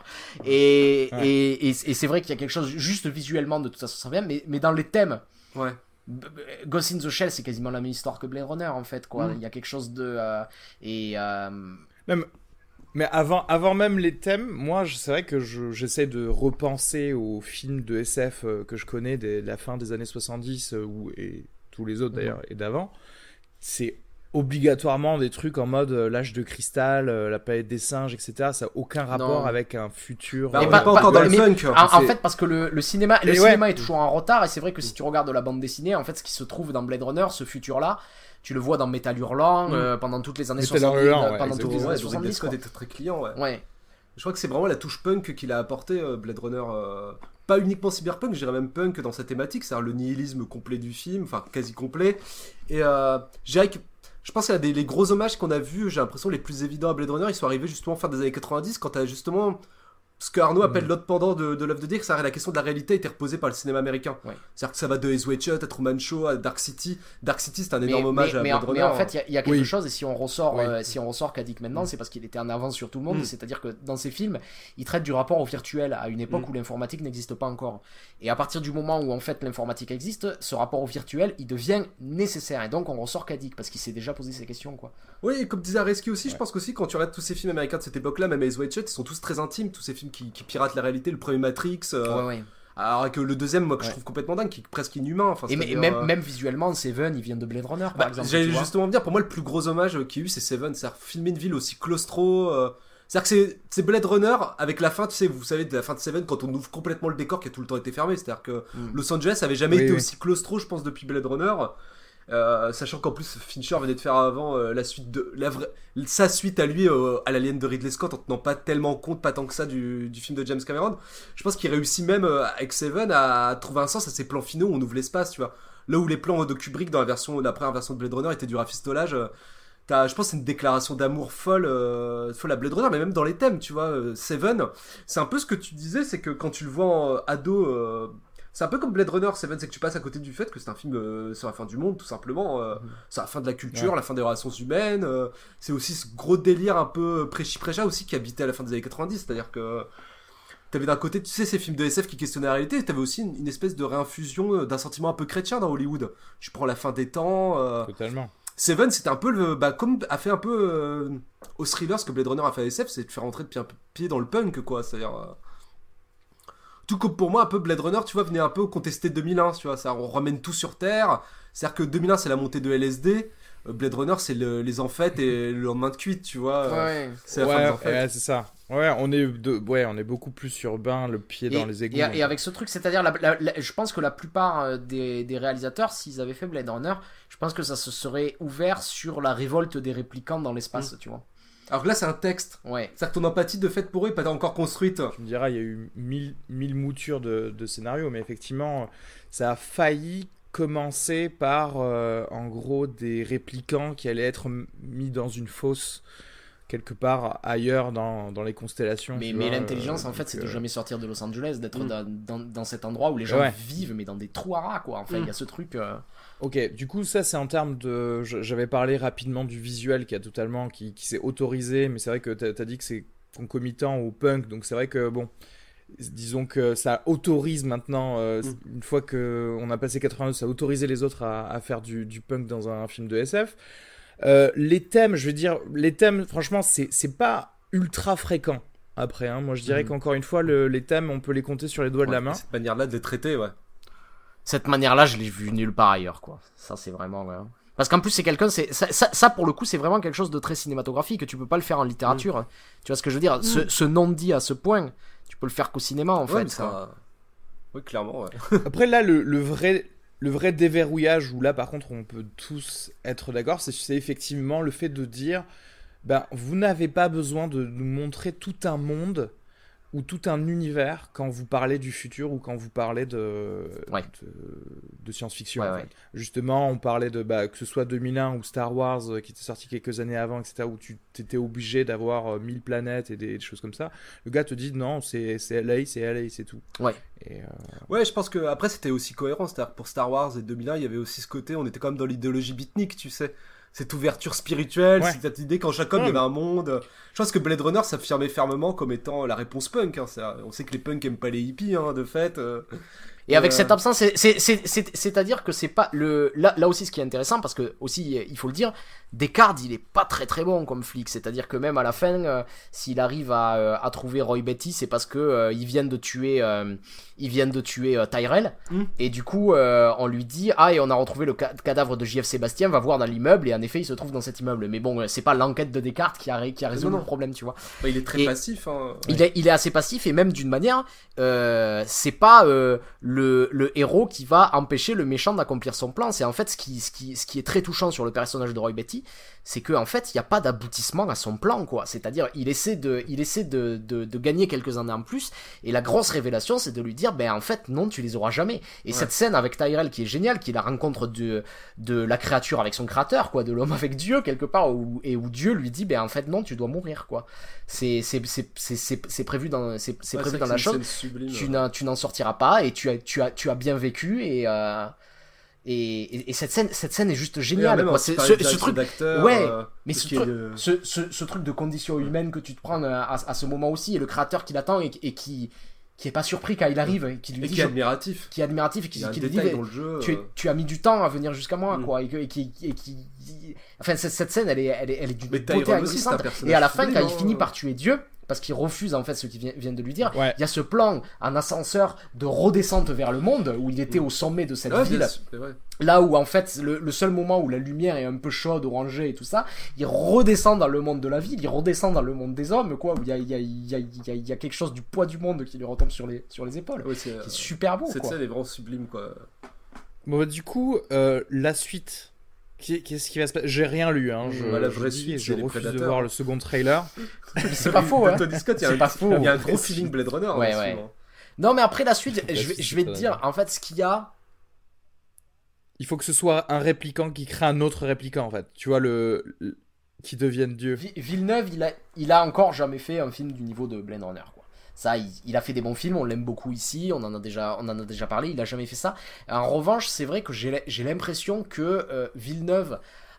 Et, Ouais. et, et, et c'est vrai qu'il y a quelque chose juste visuellement de toute façon ça vient, mais, mais dans les thèmes, Ouais. Ghost in the Shell, c'est quasiment la même histoire que Blade Runner en fait quoi. Mm. Il y a quelque chose de euh, et euh, Mais avant, avant même les thèmes, moi, c'est vrai que je- j'essaie de repenser aux films de SF euh, que je connais de la fin des années 70 euh, ou, et tous les autres d'ailleurs et d'avant. C'est obligatoirement des trucs en mode euh, l'âge de cristal, euh, la planète des singes, etc. Ça n'a aucun rapport Non. avec un futur. Bah, pas- encore dans mais- le punk. en, fait parce que le, le cinéma le Et ouais. cinéma est toujours en retard et c'est vrai que si tu regardes la bande dessinée en fait ce qui se trouve dans Blade Runner ce futur là tu le vois dans Metal Hurlant Mm. euh, pendant toutes les années Metal 70 Hurlant, ouais, pendant toutes les années Ouais, Ridley 70 Scott quoi. était très client, ouais. ouais Je crois que c'est vraiment la touche punk qu'il a apporté, euh, Blade Runner. euh, pas uniquement cyberpunk, je dirais même punk dans sa thématique, c'est-à-dire le nihilisme complet du film, enfin quasi complet. Et euh, je dirais que je pense des les gros hommages qu'on a vus, j'ai l'impression les plus évidents à Blade Runner, ils sont arrivés justement fin des années 90 quand t'as justement ce que Arnaud appelle l'autre pendant de, de l'œuvre de Dirk, c'est-à-dire la question de la réalité était reposée par le cinéma américain. Ouais. C'est-à-dire que ça va de Ace Wade à Truman Show à Dark City. Dark City, c'est un mais, énorme hommage mais- à mais Blade en, Runner. mais en fait, il y a- y, a quelque Oui. chose, et si on ressort, Oui. euh, si on ressort Kadik maintenant, c'est parce qu'il était en avance sur tout le monde. Mm. C'est-à-dire que dans ses films, il traite du rapport au virtuel à une époque Mm. où l'informatique n'existe pas encore. Et à partir du moment où en fait l'informatique existe, ce rapport au virtuel, il devient nécessaire. Et donc on ressort Kadik parce qu'il s'est déjà posé ces questions, quoi. Oui, et comme disait Areski aussi, je pense qu'aussi quand tu regardes tous ces films américains de cette époque-là, même Ace Wade Shut, ils sont tous très intimes, tous ces films qui, qui piratent la réalité, le premier Matrix, euh, ouais, ouais. alors que le deuxième, moi que je trouve complètement dingue, qui est presque inhumain. Enfin, Et même, euh, même visuellement, Seven, il vient de Blade Runner, par bah, exemple. J'allais justement dire, pour moi, le plus gros hommage euh, qu'il y a eu, c'est Seven, c'est-à-dire filmer une ville aussi claustro. euh, C'est-à-dire que c'est- c'est Blade Runner avec la fin, tu sais, vous savez, de la fin de Seven, quand on ouvre complètement le décor qui a tout le temps été fermé. C'est-à-dire que Mm. Los Angeles avait jamais Oui, été oui. aussi claustro, je pense, depuis Blade Runner. Euh, sachant qu'en plus Fincher venait de faire avant euh, la suite de la vraie- sa suite à lui euh, à l'alien de Ridley Scott en tenant pas tellement compte pas tant que ça du, du film de James Cameron. Je pense qu'il réussit même avec Seven à trouver un sens à ces plans finaux où on ouvre l'espace tu vois. Là où les plans de Kubrick dans la version la première version de Blade Runner étaient du rafistolage je pense c'est une déclaration d'amour folle euh, folle à Blade Runner mais même dans les thèmes tu vois. Seven c'est un peu ce que tu disais c'est que quand tu le vois en ado c'est un peu comme Blade Runner Seven, c'est que tu passes à côté du fait que c'est un film euh, sur la fin du monde, tout simplement. euh, C'est la fin de la culture, Ouais. la fin des relations humaines. euh, c'est aussi ce gros délire un peu prêchi-prêcha aussi qui habitait à la fin des années 90. C'est-à-dire que t'avais d'un côté, tu sais, ces films de SF qui questionnaient la réalité, et t'avais aussi une, une espèce de réinfusion euh, d'un sentiment un peu chrétien dans Hollywood. Tu prends la fin des temps. Totalement. Seven, c'était un peu le. Bah, comme a fait un peu au thriller ce que Blade Runner a fait à SF, c'est de faire rentrer pied dans le punk, quoi. C'est-à-dire. Tout comme pour moi, un peu Blade Runner, tu vois, venait un peu contester 2001, tu vois. Ça, on ramène tout sur Terre. C'est-à-dire que 2001, c'est la montée de LSD. euh, Blade Runner, c'est le- les enfêtes et [LAUGHS] le lendemain de cuite, tu vois. Ouais. C'est la fin des Ouais, enfêtes. ouais, c'est ça. Ouais, on est, de... ouais, on est beaucoup plus urbain, le pied dans les égouts. et- et avec ce truc, c'est-à-dire, la- la- la- je pense que la plupart euh, des, des réalisateurs, s'ils avaient fait Blade Runner, je pense que ça se serait ouvert sur la révolte des réplicants dans l'espace, tu vois. Alors que là, c'est un texte. Ouais. C'est-à-dire que ton empathie de fait pour eux est pas encore construite. Tu me diras, il y a eu mille, mille moutures de, de scénarios, mais effectivement, ça a failli commencer par, euh, en gros, des réplicants qui allaient être mis dans une fosse quelque part ailleurs dans, dans les constellations. Mais, l'intelligence, euh, en fait, c'est de euh, jamais sortir de Los Angeles, d'être Mm. dans, dans, dans cet endroit où les gens Ouais. vivent, mais dans des trous à rats, quoi. Enfin, il y a ce truc. Ok, du coup, ça, c'est en termes de. J'avais parlé rapidement du visuel qui a totalement. qui, qui s'est autorisé, mais c'est vrai que t'as as dit que c'est concomitant au punk, donc c'est vrai que, bon. Disons que ça autorise maintenant, euh, Mm. une fois qu'on a passé 82, ça a autorisé les autres à, à faire du, du punk dans un film de SF. Euh, les thèmes, je veux dire, les thèmes, franchement, c'est pas ultra fréquent. Après, hein. moi je dirais Mhm. qu'encore une fois, le- les thèmes, on peut les compter sur les doigts de la main. Cette manière-là de les traiter, ouais. Cette manière-là, je l'ai vu nulle part ailleurs, quoi. Ça, c'est vraiment. ouais. Parce qu'en plus, c'est quelqu'un, c'est ça, ça, ça, pour le coup, c'est vraiment quelque chose de très cinématographique. Tu peux pas le faire en littérature. Tu vois ce que je veux dire? Ce, ce non-dit à ce point, tu peux le faire qu'au cinéma, en Ouais, fait. mais ça... Oui, clairement, ouais. [LAUGHS] Après là, le, le vrai, le vrai déverrouillage où là par contre on peut tous être d'accord, c'est- c'est effectivement le fait de dire, ben vous n'avez pas besoin de nous montrer tout un monde ou tout un univers quand vous parlez du futur ou quand vous parlez de, Ouais. de, de science-fiction. Ouais, en ouais. fait. Justement, on parlait de bah, que ce soit 2001 ou Star Wars euh, qui était sorti quelques années avant, etc., où tu étais obligé d'avoir euh, 1000 planètes et des, des choses comme ça. Le gars te dit non, c'est c'est LA, c'est LA, c'est tout. Ouais. Et, euh, Ouais, je pense que après c'était aussi cohérent. C'est-à-dire que pour Star Wars et 2001, il y avait aussi ce côté, on était quand même dans l'idéologie beatnik, tu sais. Cette ouverture spirituelle, Ouais. cette idée qu'en Jacob, il y avait un monde. Je pense que Blade Runner s'affirmait fermement comme étant la réponse punk. hein. Ça- On sait que les punks aiment pas les hippies, hein, de fait. euh. Et avec Euh, cette absence, c'est- c'est- c'est- c'est- c'est-à-dire que c'est pas le là, là aussi ce qui est intéressant parce que aussi il faut le dire, Descartes il est pas très très bon comme flic, c'est-à-dire que même à la fin, euh, s'il arrive à, euh, à trouver Roy Betty, c'est parce que euh, ils viennent de tuer, euh, ils viennent de tuer Tyrell Mm. et du coup on lui dit ah et on a retrouvé le ca- cadavre de JF Sébastien, va voir dans l'immeuble et en effet il se trouve dans cet immeuble. Mais bon, c'est pas l'enquête de Descartes qui a ré- qui a résolu non. le problème, tu vois. Bah, il est très Et- passif. Hein. Il, est, il est assez passif et même d'une manière, c'est pas euh, le, le héros qui va empêcher le méchant d'accomplir son plan. C'est en fait ce qui, ce, qui, ce qui est très touchant sur le personnage de Roy Betty, c'est que en fait il n'y a pas d'aboutissement à son plan quoi. C'est-à-dire il essaie de, il essaie de, de, de gagner quelques années en plus et la grosse révélation c'est de lui dire ben en fait non tu les auras jamais. Et cette scène avec Tyrell qui est géniale, qui est la rencontre de, de la créature avec son créateur quoi, de l'homme avec Dieu quelque part où, et où Dieu lui dit ben en fait non tu dois mourir quoi. C'est prévu dans c'est c'est Ouais, prévu c'est dans que la chose sublime, ouais. tu n'en sortiras pas et tu as tu as tu as bien vécu et euh, et, et, et cette scène cette scène est juste géniale en C'est- ce, truc d'acteur, ouais euh, mais ce truc, de- ce, ce, ce truc de condition humaine que tu te prends à, à, à ce moment aussi et le créateur qui l'attend et, et qui qui est pas surpris quand il arrive et qui lui dit qui est admiratif. qui est admiratif et qui, qui lui dit jeu. tu, euh, tu as mis du temps à venir jusqu'à moi Mm. quoi et, qui et qui enfin cette, cette scène elle est elle est, elle est Mais beauté aussi, et à la fin quand il hein. finit par tuer Dieu parce qu'il refuse en fait ce qu'ils vi- viennent de lui dire Ouais. il y a ce plan en ascenseur de redescente vers le monde où il était au sommet de cette ouais, ville vrai. là où en fait le, le seul moment où la lumière est un peu chaude orangée et tout ça il redescend dans le monde de la ville il redescend dans le monde des hommes quoi où il y a, il y, a, il y, a, il y a- il y a quelque chose du poids du monde qui lui retombe sur les, sur les épaules Ouais, c'est, euh, super beau Cette quoi scène est vraiment sublime, quoi. Bon, bah, du coup, euh, la suite. Qu'est-ce qui va se passer J'ai rien lu, hein. Je, Bah, la vraie suite, je refuse de voir le second trailer. c'est pas faux hein Tony Scott, il y a un- pas faux. Il y a un gros feeling Blade Runner. Ouais, ouais. hein. Non, mais après la suite, Bah, je vais, si, je vais te dire, en fait, ce qu'il y a. Il faut que ce soit un répliquant qui crée un autre répliquant, en fait. Tu vois, le, le- qui devienne Dieu. Vi- Villeneuve, il a, il a encore jamais fait un film du niveau de Blade Runner, quoi. Ça, il, a fait des bons films, on l'aime beaucoup ici, on en a déjà, parlé, il a jamais fait ça. En revanche, c'est vrai que j'ai j'ai l'impression que euh, Villeneuve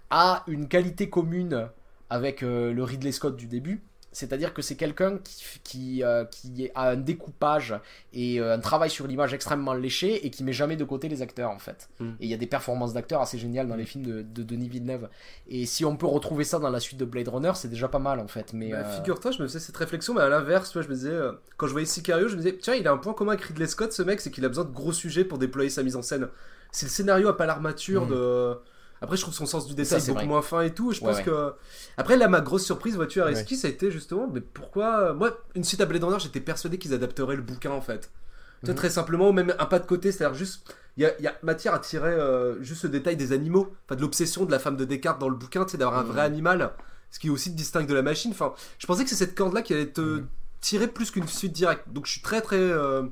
a une qualité commune avec euh, le Ridley Scott du début. C'est-à-dire que c'est quelqu'un qui, qui, euh, qui a un découpage et euh, un travail sur l'image extrêmement léché et qui met jamais de côté les acteurs en fait. Mm. Et il y a des performances d'acteurs assez géniales dans les films de, de Denis Villeneuve. Et si on peut retrouver ça dans la suite de Blade Runner, c'est déjà pas mal en fait. Mais Bah, euh, Figure-toi, je me faisais cette réflexion, mais à l'inverse, je me disais, euh, quand je voyais Sicario, je me disais, tiens, il a un point commun avec Ridley Scott, ce mec, c'est qu'il a besoin de gros sujets pour déployer sa mise en scène. Si le scénario a pas l'armature Mm. de. Après, je trouve son sens du détail c'est beaucoup vrai. moins fin et tout. Je Ouais, pense ouais. que. Après, là, ma grosse surprise, vois-tu, à Reski, ça a été justement, mais pourquoi. Moi, une suite à Blade Runner, j'étais persuadé qu'ils adapteraient le bouquin, en fait. Mhm. très simplement, ou même un pas de côté, c'est-à-dire juste. Il y y a matière à tirer euh, juste ce détail des animaux, enfin de l'obsession de la femme de Descartes dans le bouquin, tu sais, d'avoir un Mhm. vrai animal, ce qui aussi te distingue de la machine. Enfin, je pensais que c'est cette corde-là qui allait te Mhm. tirer plus qu'une suite directe. Donc je suis très très. euh,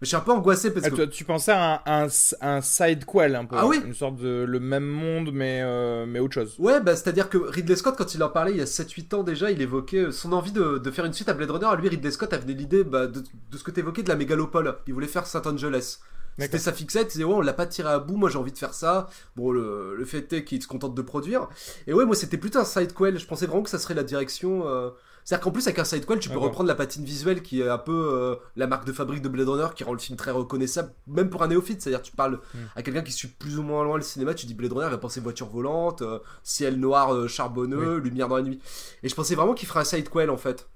Mais je suis un peu angoissé parce Ah, que. tu pensais à un, un, un side quel un peu. Ah oui Une sorte de le même monde, mais, euh, mais autre chose. Ouais, bah, c'est-à-dire que Ridley Scott, quand il en parlait il y a 7-8 ans déjà, il évoquait son envie de, de faire une suite à Blade Runner. À lui, Ridley Scott avait l'idée bah, de, de ce que t'évoquais de la mégalopole. Il voulait faire Saint Angeles. C'était sa fixette, il disait ouais on l'a pas tiré à bout, moi j'ai envie de faire ça. Bon le, le fait est qu'il se contente de produire. Et ouais moi c'était plutôt un sidequel, je pensais vraiment que ça serait la direction... euh, C'est-à-dire qu'en plus avec un sidequel tu peux reprendre la patine visuelle qui est un peu euh, la marque de fabrique de Blade Runner qui rend le film très reconnaissable, même pour un néophyte. C'est-à-dire tu parles Hmm. à quelqu'un qui suit plus ou moins loin le cinéma, tu dis Blade Runner il va penser voiture volante, euh, ciel noir euh, charbonneux, lumière dans la nuit. Et je pensais vraiment qu'il ferait un sidequel en fait.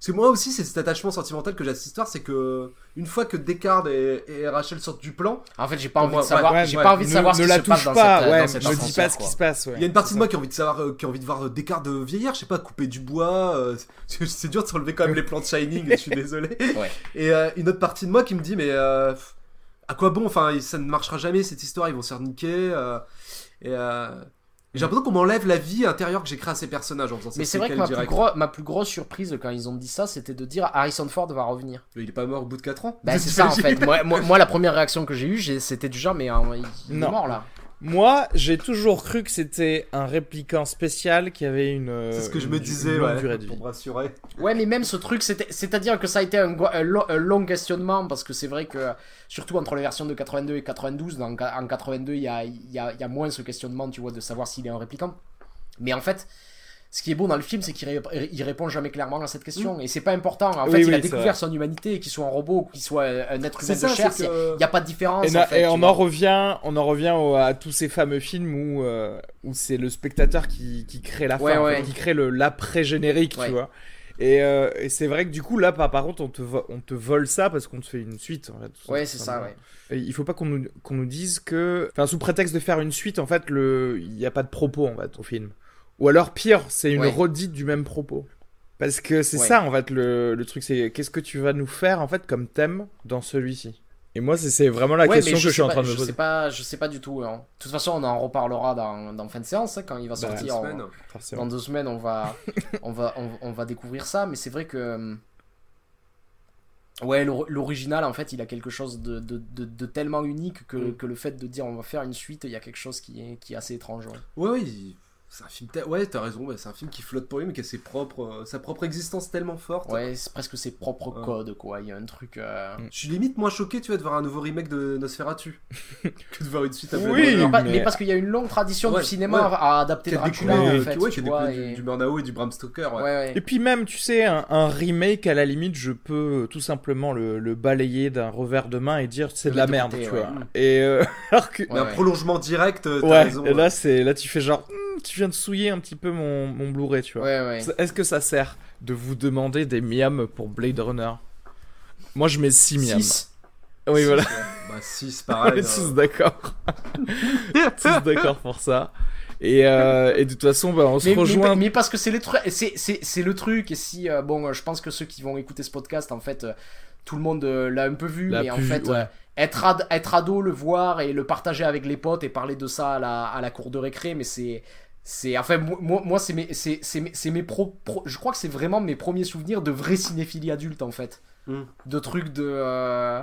Parce que moi aussi, c'est cet attachement sentimental que j'ai à cette histoire, c'est que une fois que Descartes et, et Rachel sortent du plan, En fait, j'ai pas envie de savoir, Ouais, j'ai ouais, pas envie de ne, savoir ce ne qui la se passe touche dans pas, cette, ouais, dans cette ne dis pas ce qui se passe. Ouais. il y a une partie de moi qui a envie de savoir, euh, qui a envie de voir euh, Descartes euh, vieillir, je sais pas, couper du bois. euh, [LAUGHS] c'est dur de se relever quand même les plans de Shining, je suis désolé. Ouais. Et euh, une autre partie de moi qui me dit, mais euh, à quoi bon Enfin, ça ne marchera jamais cette histoire, ils vont se faire niquer. euh, et euh, j'ai l'impression qu'on m'enlève la vie intérieure que j'ai créée à ces personnages en faisant Mais c'est vrai que ma plus, directe. gros, ma plus grosse surprise quand ils ont dit ça, c'était de dire Harrison Ford va revenir. Mais il est pas mort au bout de 4 ans Bah, [LAUGHS] c'est ça en fait. Moi, moi, moi, la première réaction que j'ai eue, c'était du genre, mais euh, il, il est mort là. Moi, j'ai toujours cru que c'était un répliquant spécial qui avait une. euh, C'est ce que je me disais, longue ouais, pour me rassurer. Ouais, mais même ce truc, c'est-à-dire que ça a été un, long questionnement parce que c'est vrai que, surtout entre les versions de 82 et 92, dans, en 82, il y a, y a moins ce questionnement, tu vois, de savoir s'il est un répliquant. Mais en fait, ce qui est beau dans le film, c'est qu'il ré- il répond jamais clairement à cette question. Et c'est pas important. En Oui, fait, oui, il a découvert son humanité, qu'il soit un robot qu'il soit un être humain de chair. Il que- n'y a pas de différence. Et, en na- fait, et tu on en revient, on en revient au- à tous ces fameux films où, euh, où c'est le spectateur qui, qui crée la fin, Ouais, en ouais. fait, qui crée le l'après générique, Ouais. tu vois. Et, euh, et c'est vrai que du coup là, par, par contre, on te, vo- on te vole ça parce qu'on te fait une suite. En fait, Ouais, c'est ça, ouais. Et il faut pas qu'on nous, dise que, enfin, sous prétexte de faire une suite, en fait, le, il n'y a pas de propos en fait au film. Ou alors pire, c'est une Ouais. redite du même propos. Parce que c'est Ouais. ça en fait le, le truc, c'est qu'est-ce que tu vas nous faire en fait comme thème dans celui-ci? Et moi, c'est- vraiment la Ouais, question que je suis en train de me je poser. sais pas, je sais pas du tout. hein. De toute façon, on en reparlera dans, dans fin de séance hein, quand il va Bah, sortir. en- Semaine. Forcément. Dans deux semaines, on va, [LAUGHS] on va, on, on va découvrir ça. Mais c'est vrai que, euh, ouais, l'or- l'original, en fait, il a quelque chose de, de, de, de tellement unique que, Mm. que le fait de dire on va faire une suite, il y a quelque chose qui est, qui est assez étrange. ouais. Ouais, ouais, il- c'est un film. te- Ouais, t'as raison, ouais, c'est un film qui flotte pour lui, mais qui a ses propres, euh, sa propre existence tellement forte. Ouais, c'est presque ses propres Ouais. codes, quoi. Il y a un truc. euh, Mm. Je suis limite moins choqué, tu vois, de voir un nouveau remake de Nosferatu [LAUGHS] que de voir une suite à Oui. Mais, pas- mais- mais parce qu'il y a une longue tradition Ouais, du cinéma ouais. à adapter Dracula, découlé, en euh, fait. qui- ouais, tu qui a vois, découlé et- du, du Murnau et du Bram Stoker. Ouais. Ouais, ouais. Et puis même, tu sais, un, un remake, à la limite, je peux tout simplement le, le balayer d'un revers de main et dire c'est de la De merde, côté, tu ouais. vois. Et euh, [LAUGHS] alors que... Mais un prolongement direct, t'as Ouais, raison. et là, c'est là tu fais genre, Hmm, tu viens de souiller un petit peu mon, mon Blu-ray, tu vois. Ouais, ouais. Est-ce que ça sert de vous demander des miams pour Blade Runner? Moi, je mets 6 miams. Six. Oui, voilà. Bah, 6, On pareil. [LAUGHS] est tous euh, d'accord. [LAUGHS] tous d'accord pour ça. Et, euh, et de toute façon, bah, on se mais, rejoint. mais parce que c'est le truc, c'est, c'est, c'est le truc. Et si, euh, bon, euh, je pense que ceux qui vont écouter ce podcast, en fait, euh, tout le monde euh, l'a un peu vu, mais en vu, fait, ouais. euh, être, ad- être ado, le voir et le partager avec les potes et parler de ça à la, à la cour de récré, mais c'est. C'est enfin moi, moi c'est mes c'est c'est mes, c'est mes pro, pro- je crois que c'est vraiment mes premiers souvenirs de vraie cinéphilie adulte en fait Mm. de trucs de euh,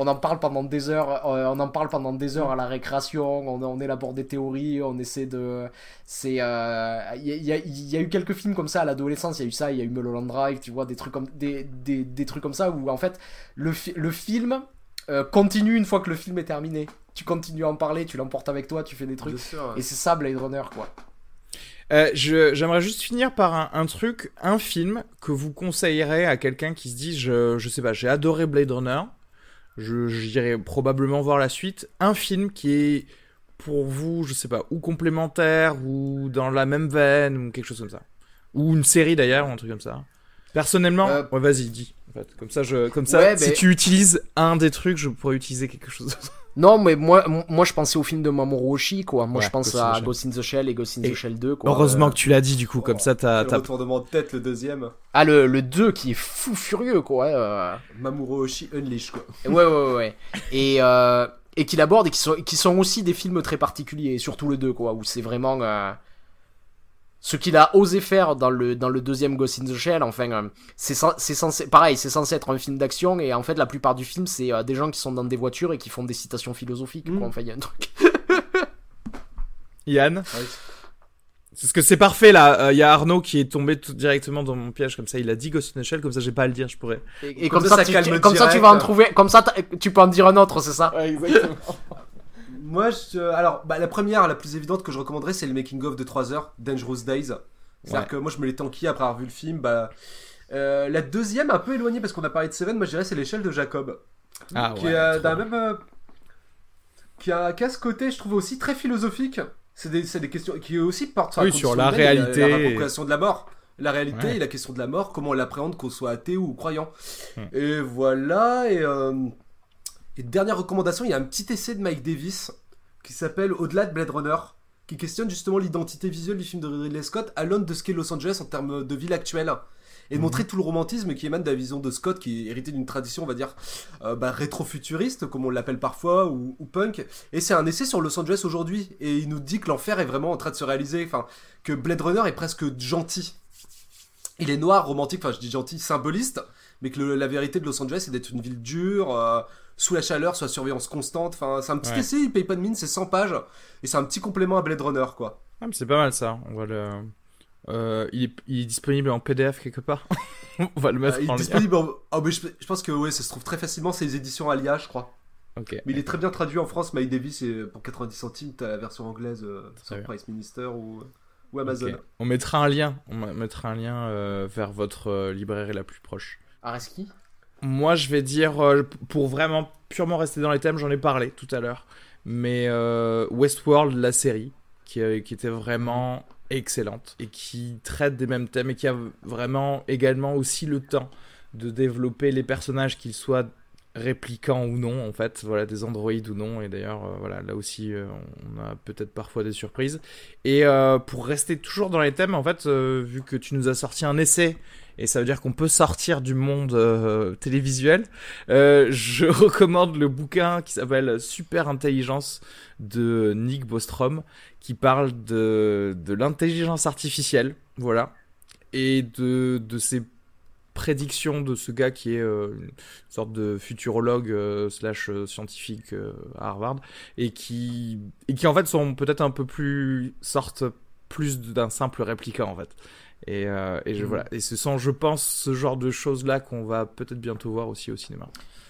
on en parle pendant des heures euh, on en parle pendant des heures à la récréation on, on élabore des théories on essaie de c'est euh, il y, a- il y a- il y a eu quelques films comme ça à l'adolescence il y a eu ça il y a eu Mulholland Drive tu vois des trucs comme des, des, des trucs comme ça où en fait le, fi- le film euh, continue une fois que le film est terminé. Tu continues à en parler tu l'emportes avec toi tu fais des trucs. Bien sûr, ouais. et c'est ça Blade Runner quoi. Euh, je- J'aimerais juste finir par un, un truc, un film que vous conseillerez à quelqu'un qui se dit, je, je sais pas, j'ai adoré Blade Runner, je j'irai probablement voir la suite. Un film qui est pour vous, je sais pas, ou complémentaire, ou dans la même veine, ou quelque chose comme ça. Ou une série d'ailleurs, ou un truc comme ça. Personnellement, Euh, ouais, vas-y, dis. En fait. Comme ça, je, comme ça, Ouais, si mais- tu utilises un des trucs, je pourrais utiliser quelque chose d'autre. Non mais moi moi je pensais au film de Mamoru Oshii quoi moi Ouais, je pense Ghost in the à. Ghost in the Shell et Ghost in Et the Shell 2 quoi Heureusement Euh, que tu l'as dit, du coup, comme ça, t'as, Le t'as- retournement de tête, le deuxième. Ah, le, le 2 qui est fou furieux, quoi. euh. Mamoru Oshii Unleash, quoi. Ouais, ouais, ouais. ouais. Et, euh, et qu'il aborde et qui sont, qui sont aussi des films très particuliers, surtout le 2, quoi, où c'est vraiment. euh, ce qu'il a osé faire dans le, dans le deuxième Ghost in the Shell, enfin, euh, c'est censé, pareil, c'est censé être un film d'action, et en fait, la plupart du film, c'est euh, des gens qui sont dans des voitures et qui font des citations philosophiques, Mm. quoi. Enfin, il y a un truc. Yann [LAUGHS] Ouais. C'est ce que c'est parfait là. Il y a Arnaud qui est tombé tout directement dans mon piège comme ça. Il a dit Ghost in the Shell comme ça j'ai pas à le dire. Je pourrais. Et, et Comme comme, ça, ça, ça tu, calme comme ça, tu vas en trouver, comme ça, tu peux en dire un autre, c'est ça? exactement. [LAUGHS] Moi, je, alors, bah, la première, la plus évidente que je recommanderais, c'est le making-of de 3 heures, Dangerous Days. C'est-à-dire Ouais. que moi, je me l'ai tanky après avoir vu le film. Bah, euh, la deuxième, un peu éloignée parce qu'on a parlé de Seven, moi je dirais c'est l'échelle de Jacob. Ah qui ouais, est euh, d'un même. euh, qui, a, qui a ce côté, je trouve aussi très philosophique. C'est des, questions qui aussi portent sur Oui, la sur la et réalité La, et- appropriation de la mort. La réalité Ouais. et la question de la mort, comment on l'appréhende, qu'on soit athée ou croyant. Hmm. Et voilà, et, euh, et dernière recommandation, il y a un petit essai de Mike Davis qui s'appelle Au-delà de Blade Runner, qui questionne justement l'identité visuelle du film de Ridley Scott à l'aune de ce qu'est Los Angeles en termes de ville actuelle. Et de montrer tout le romantisme qui émane de la vision de Scott, qui est hérité d'une tradition, on va dire, euh, bah, rétro-futuriste, comme on l'appelle parfois, ou, ou punk. Et c'est un essai sur Los Angeles aujourd'hui. Et il nous dit que l'enfer est vraiment en train de se réaliser, enfin, que Blade Runner est presque gentil. Il est noir, romantique, enfin je dis gentil, symboliste, mais que le- la vérité de Los Angeles c'est d'être une ville dure, euh, sous la chaleur, sous la surveillance constante. Enfin, c'est un petit Ouais. essai, il paye pas de mine, c'est 100 pages, et c'est un petit complément à Blade Runner, quoi. Ah, mais c'est pas mal ça. On va le. Euh, il, est, il est disponible en PDF quelque part. [LAUGHS] On va le mettre Euh, il en est lien. disponible en- ah, mais je, je pense que ouais, ça se trouve très facilement, c'est les éditions Alia, je crois. Ok. Mais il est très bien traduit en France, Mike Davis, et pour 90 centimes, t'as la version anglaise euh, sur. Price Minister ou, ou Amazon. On mettra un lien. On ma- mettra un lien euh, vers votre euh, librairie la plus proche. Areski? Moi, je vais dire, euh, pour vraiment purement rester dans les thèmes, j'en ai parlé tout à l'heure, mais euh, Westworld, la série, qui, euh, qui était vraiment excellente et qui traite des mêmes thèmes et qui a vraiment également aussi le temps de développer les personnages, qu'ils soient réplicants ou non, en fait, voilà, des androïdes ou non, et d'ailleurs, voilà, là aussi, on a peut-être parfois des surprises. Et pour rester toujours dans les thèmes, en fait, vu que tu nous as sorti un essai et ça veut dire qu'on peut sortir du monde euh, télévisuel. Euh, je [LAUGHS] recommande le bouquin qui s'appelle Super Intelligence de Nick Bostrom, qui parle de, de l'intelligence artificielle, voilà, et de, de ses prédictions de ce gars qui est euh, une sorte de futurologue slash scientifique à Harvard et qui et qui en fait sont peut-être un peu plus sortent plus d'un simple répliquant en fait et, euh, et je, voilà. Et ce sont, je pense, ce genre de choses-là qu'on va peut-être bientôt voir aussi au cinéma.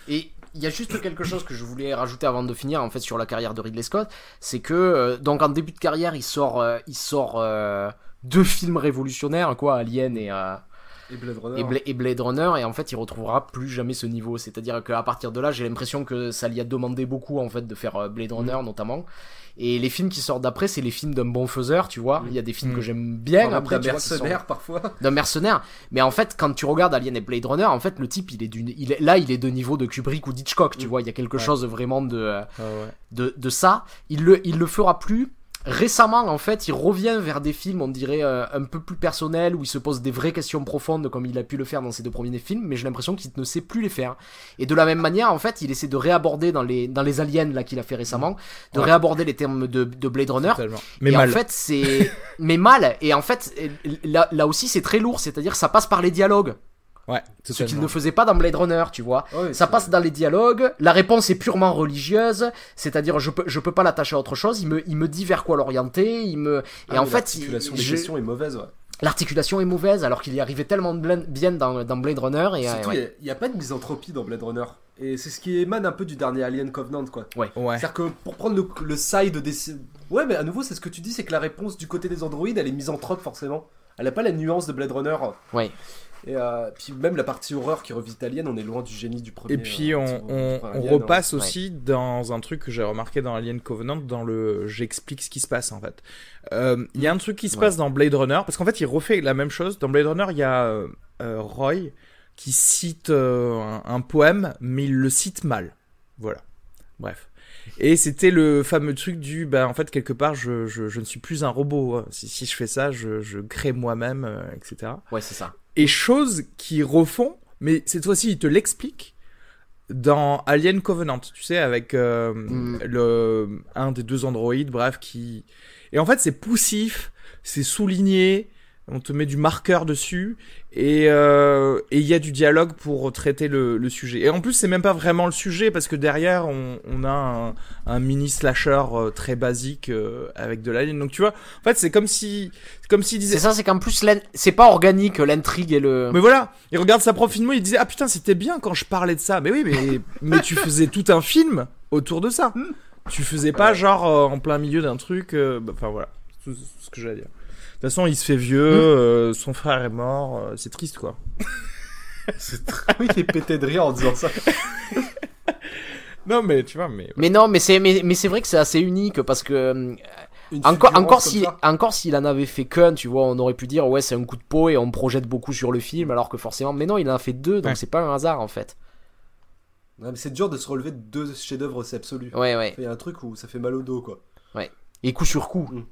Et il y a juste quelque chose que je voulais rajouter avant de finir en fait sur la carrière de Ridley Scott, c'est que euh, donc en début de carrière il sort euh, il sort deux films révolutionnaires quoi, Alien et Et Blade Runner. et, Bla- et Blade Runner et en fait il retrouvera plus jamais ce niveau. C'est-à-dire qu'à partir de là j'ai l'impression que ça lui a demandé beaucoup en fait de faire euh, Blade Runner notamment. Et les films qui sortent d'après c'est les films d'un bon faiseur, tu vois. Il y a des films Mm. que j'aime bien Enfin, après d'un sont- mercenaire parfois. [LAUGHS] d'un mercenaire. Mais en fait, quand tu regardes Alien et Blade Runner, en fait, le type, il est d'une, il est, là, il est de niveau de Kubrick ou d'Hitchcock, tu Mm. vois. Il y a quelque Ouais. chose vraiment de, Ah ouais. de, de ça. Il le, il le fera plus. Récemment, en fait, il revient vers des films, on dirait, euh, un peu plus personnels, où il se pose des vraies questions profondes, comme il a pu le faire dans ses deux premiers films, mais j'ai l'impression qu'il ne sait plus les faire. Et de la même manière, en fait, il essaie de réaborder dans les, dans les aliens, là, qu'il a fait récemment, de Ouais. réaborder les termes de, de Blade Runner, Totalement. Mais et mal. en fait, c'est. Mais mal. Et en fait, là, là aussi, c'est très lourd. C'est-à-dire, ça passe par les dialogues. Ouais, Ce qu'il ne faisait pas dans Blade Runner, tu vois. Ouais, Ça passe dans les dialogues. La réponse est purement religieuse. C'est-à-dire, je peux, je peux pas l'attacher à autre chose. Il me, il me dit vers quoi l'orienter. Il me. Et Ah, en mais fait, l'articulation des je- questions est mauvaise, ouais. l'articulation est mauvaise, alors qu'il y arrivait tellement blen- bien dans, dans Blade Runner. Et, euh, Surtout, ouais. il n'y a, pas de misanthropie dans Blade Runner. Et c'est ce qui émane un peu du dernier Alien Covenant, quoi. Ouais. C'est-à-dire que pour prendre le, le side des. Ouais, mais à nouveau, c'est ce que tu dis, c'est que la réponse du côté des androïdes, elle est misanthrope, forcément. Elle n'a pas la nuance de Blade Runner. Ouais. Et euh, puis même la partie horreur qui revisite Alien, on est loin du génie du premier. Et puis euh, on, Alien, repasse aussi dans un truc que j'ai remarqué dans Alien Covenant, dans le j'explique ce qui se passe en fait. Euh, Il y a un truc qui se Ouais. passe dans Blade Runner, parce qu'en fait il refait la même chose. Dans Blade Runner, il y a Roy qui cite euh, un, un poème, mais il le cite mal. Voilà. Bref. Et c'était le fameux truc du, bah en fait quelque part je, je, je ne suis plus un robot. hein. Si, si je fais ça, je, je crée moi-même, euh, etc Ouais, c'est ça. Et choses qui refont, mais cette fois-ci, il te l'explique dans Alien Covenant, tu sais, avec euh, Mm. le un des deux androïdes, bref, qui et en fait c'est poussif, c'est souligné, on te met du marqueur dessus et euh, et il y a du dialogue pour traiter le, le sujet. Et en plus, c'est même pas vraiment le sujet parce que derrière, on, on a un, un mini slasher euh, très basique euh, avec de l'alien. Donc tu vois, en fait, c'est comme si comme s'il disait C'est ça, c'est qu'en plus, c'est pas organique l'intrigue et le. mais voilà, il regarde sa propre film, il disait ah putain c'était bien quand je parlais de ça. Mais oui, mais [LAUGHS] mais tu faisais tout un film autour de ça. Tu faisais pas genre euh, en plein milieu d'un truc. bah, Enfin voilà, c'est tout ce que j'allais dire. De toute façon, il se fait vieux, euh, son frère est mort, euh, c'est triste quoi. [LAUGHS] C'est très... Oui, il est pété de rire en disant ça. [LAUGHS] Non mais tu vois, mais Mais non, mais c'est mais, mais c'est vrai que c'est assez unique parce que euh, Une encore encore si encore s'il en avait fait qu'un, tu vois, on aurait pu dire ouais c'est un coup de peau et on projette beaucoup sur le film alors que forcément, mais non, il en a fait deux, donc Ouais. c'est pas un hasard en fait. Ouais, mais c'est dur de se relever de deux chefs-d'œuvre aussi absolus. Ouais ouais. Il y a un truc où ça fait mal au dos, quoi. Et coup sur coup. Mm.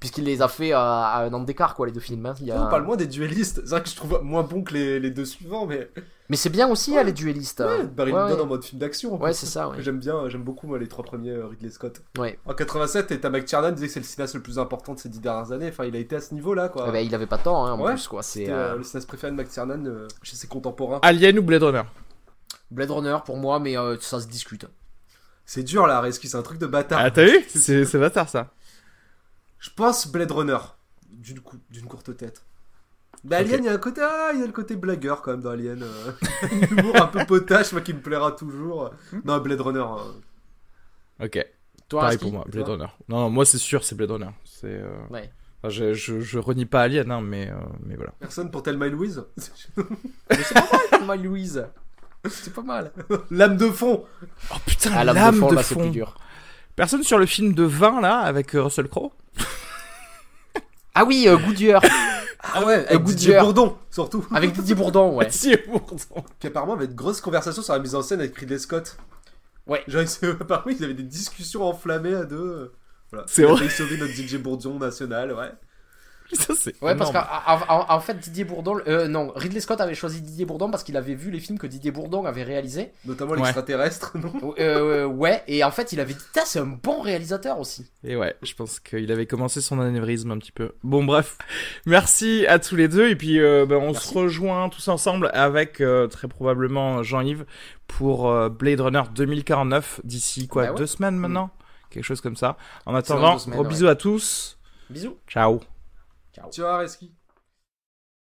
Puisqu'il les a fait à, à un an d'écart, quoi, les deux films. hein. Il y a... On parle moins des duellistes. C'est vrai que je trouve moins bon que les, les deux suivants, mais. Mais c'est bien aussi, hein, les duellistes. Ouais, hein. Barry Ouais, Lyndon ouais. en mode film d'action. Ouais, c'est ça, ouais. J'aime bien, j'aime beaucoup moi les trois premiers euh, Ridley Scott. Ouais. En 87, et t'as McTiernan disait que c'est le cinéaste le plus important de ces dix dernières années. Enfin, il a été à ce niveau-là, quoi. Eh ben, il avait pas tant, hein, en Ouais. plus, quoi. C'est euh, euh, le cinéaste préféré de McTiernan euh, chez ses contemporains. Alien ou Blade Runner? Blade Runner pour moi, mais euh, ça se discute. C'est dur là, Reski, c'est un truc de bâtard. Ah t'as vu? C'est bâtard ça. Je pense Blade Runner d'une cou- d'une courte tête. Mais Alien, il y a un côté, ah, il y a le côté blagueur quand même dans Alien. euh. [LAUGHS] Un humour un peu potache, moi qui me plaira toujours. Non, Blade Runner. euh, Ok. Toi, Pareil pour moi, Blade Runner. Non, non, moi c'est sûr, c'est Blade Runner. C'est. euh, Ouais. enfin, je, je, je renie pas Alien, hein, mais euh, mais voilà. Personne pour Thelma et Louise. [LAUGHS] Mais c'est pas mal, Thelma et Louise. C'est pas mal. L'âme de fond. Oh putain, Ah, l'âme, l'âme de fond, de là, c'est plus dur. Personne sur le film de 20 là avec euh, Russell Crowe Ah oui, euh, Goodyear. [LAUGHS] Ah ouais, avec Goodyear. Didier Bourdon, surtout. Avec Didier Bourdon, ouais. Si, pourtant. Puis apparemment, avait de grosses conversations sur la mise en scène avec Ridley Scott. Ouais. Genre, ils- apparemment, ils avaient des discussions enflammées à deux. Voilà. C'est Il a vrai. failli sauver notre DJ Bourdon national, ouais. [LAUGHS] Ça, c'est Ouais, parce qu'en en, en fait, Didier Bourdon. Euh, non, Ridley Scott avait choisi Didier Bourdon parce qu'il avait vu les films que Didier Bourdon avait réalisés. Notamment Ouais. l'extraterrestre, non? Euh, ouais, et en fait, il avait dit, c'est un bon réalisateur aussi. Et ouais, je pense qu'il avait commencé son anévrisme un petit peu. Bon, bref. Merci à tous les deux. Et puis, euh, ben, on Merci. se rejoint tous ensemble avec euh, très probablement Jean-Yves pour euh, Blade Runner 2049 d'ici quoi Bah ouais. deux semaines maintenant, quelque chose comme ça. En attendant, semaines, gros ouais. bisous à tous. Bisous. Ciao. Tu vois, Reski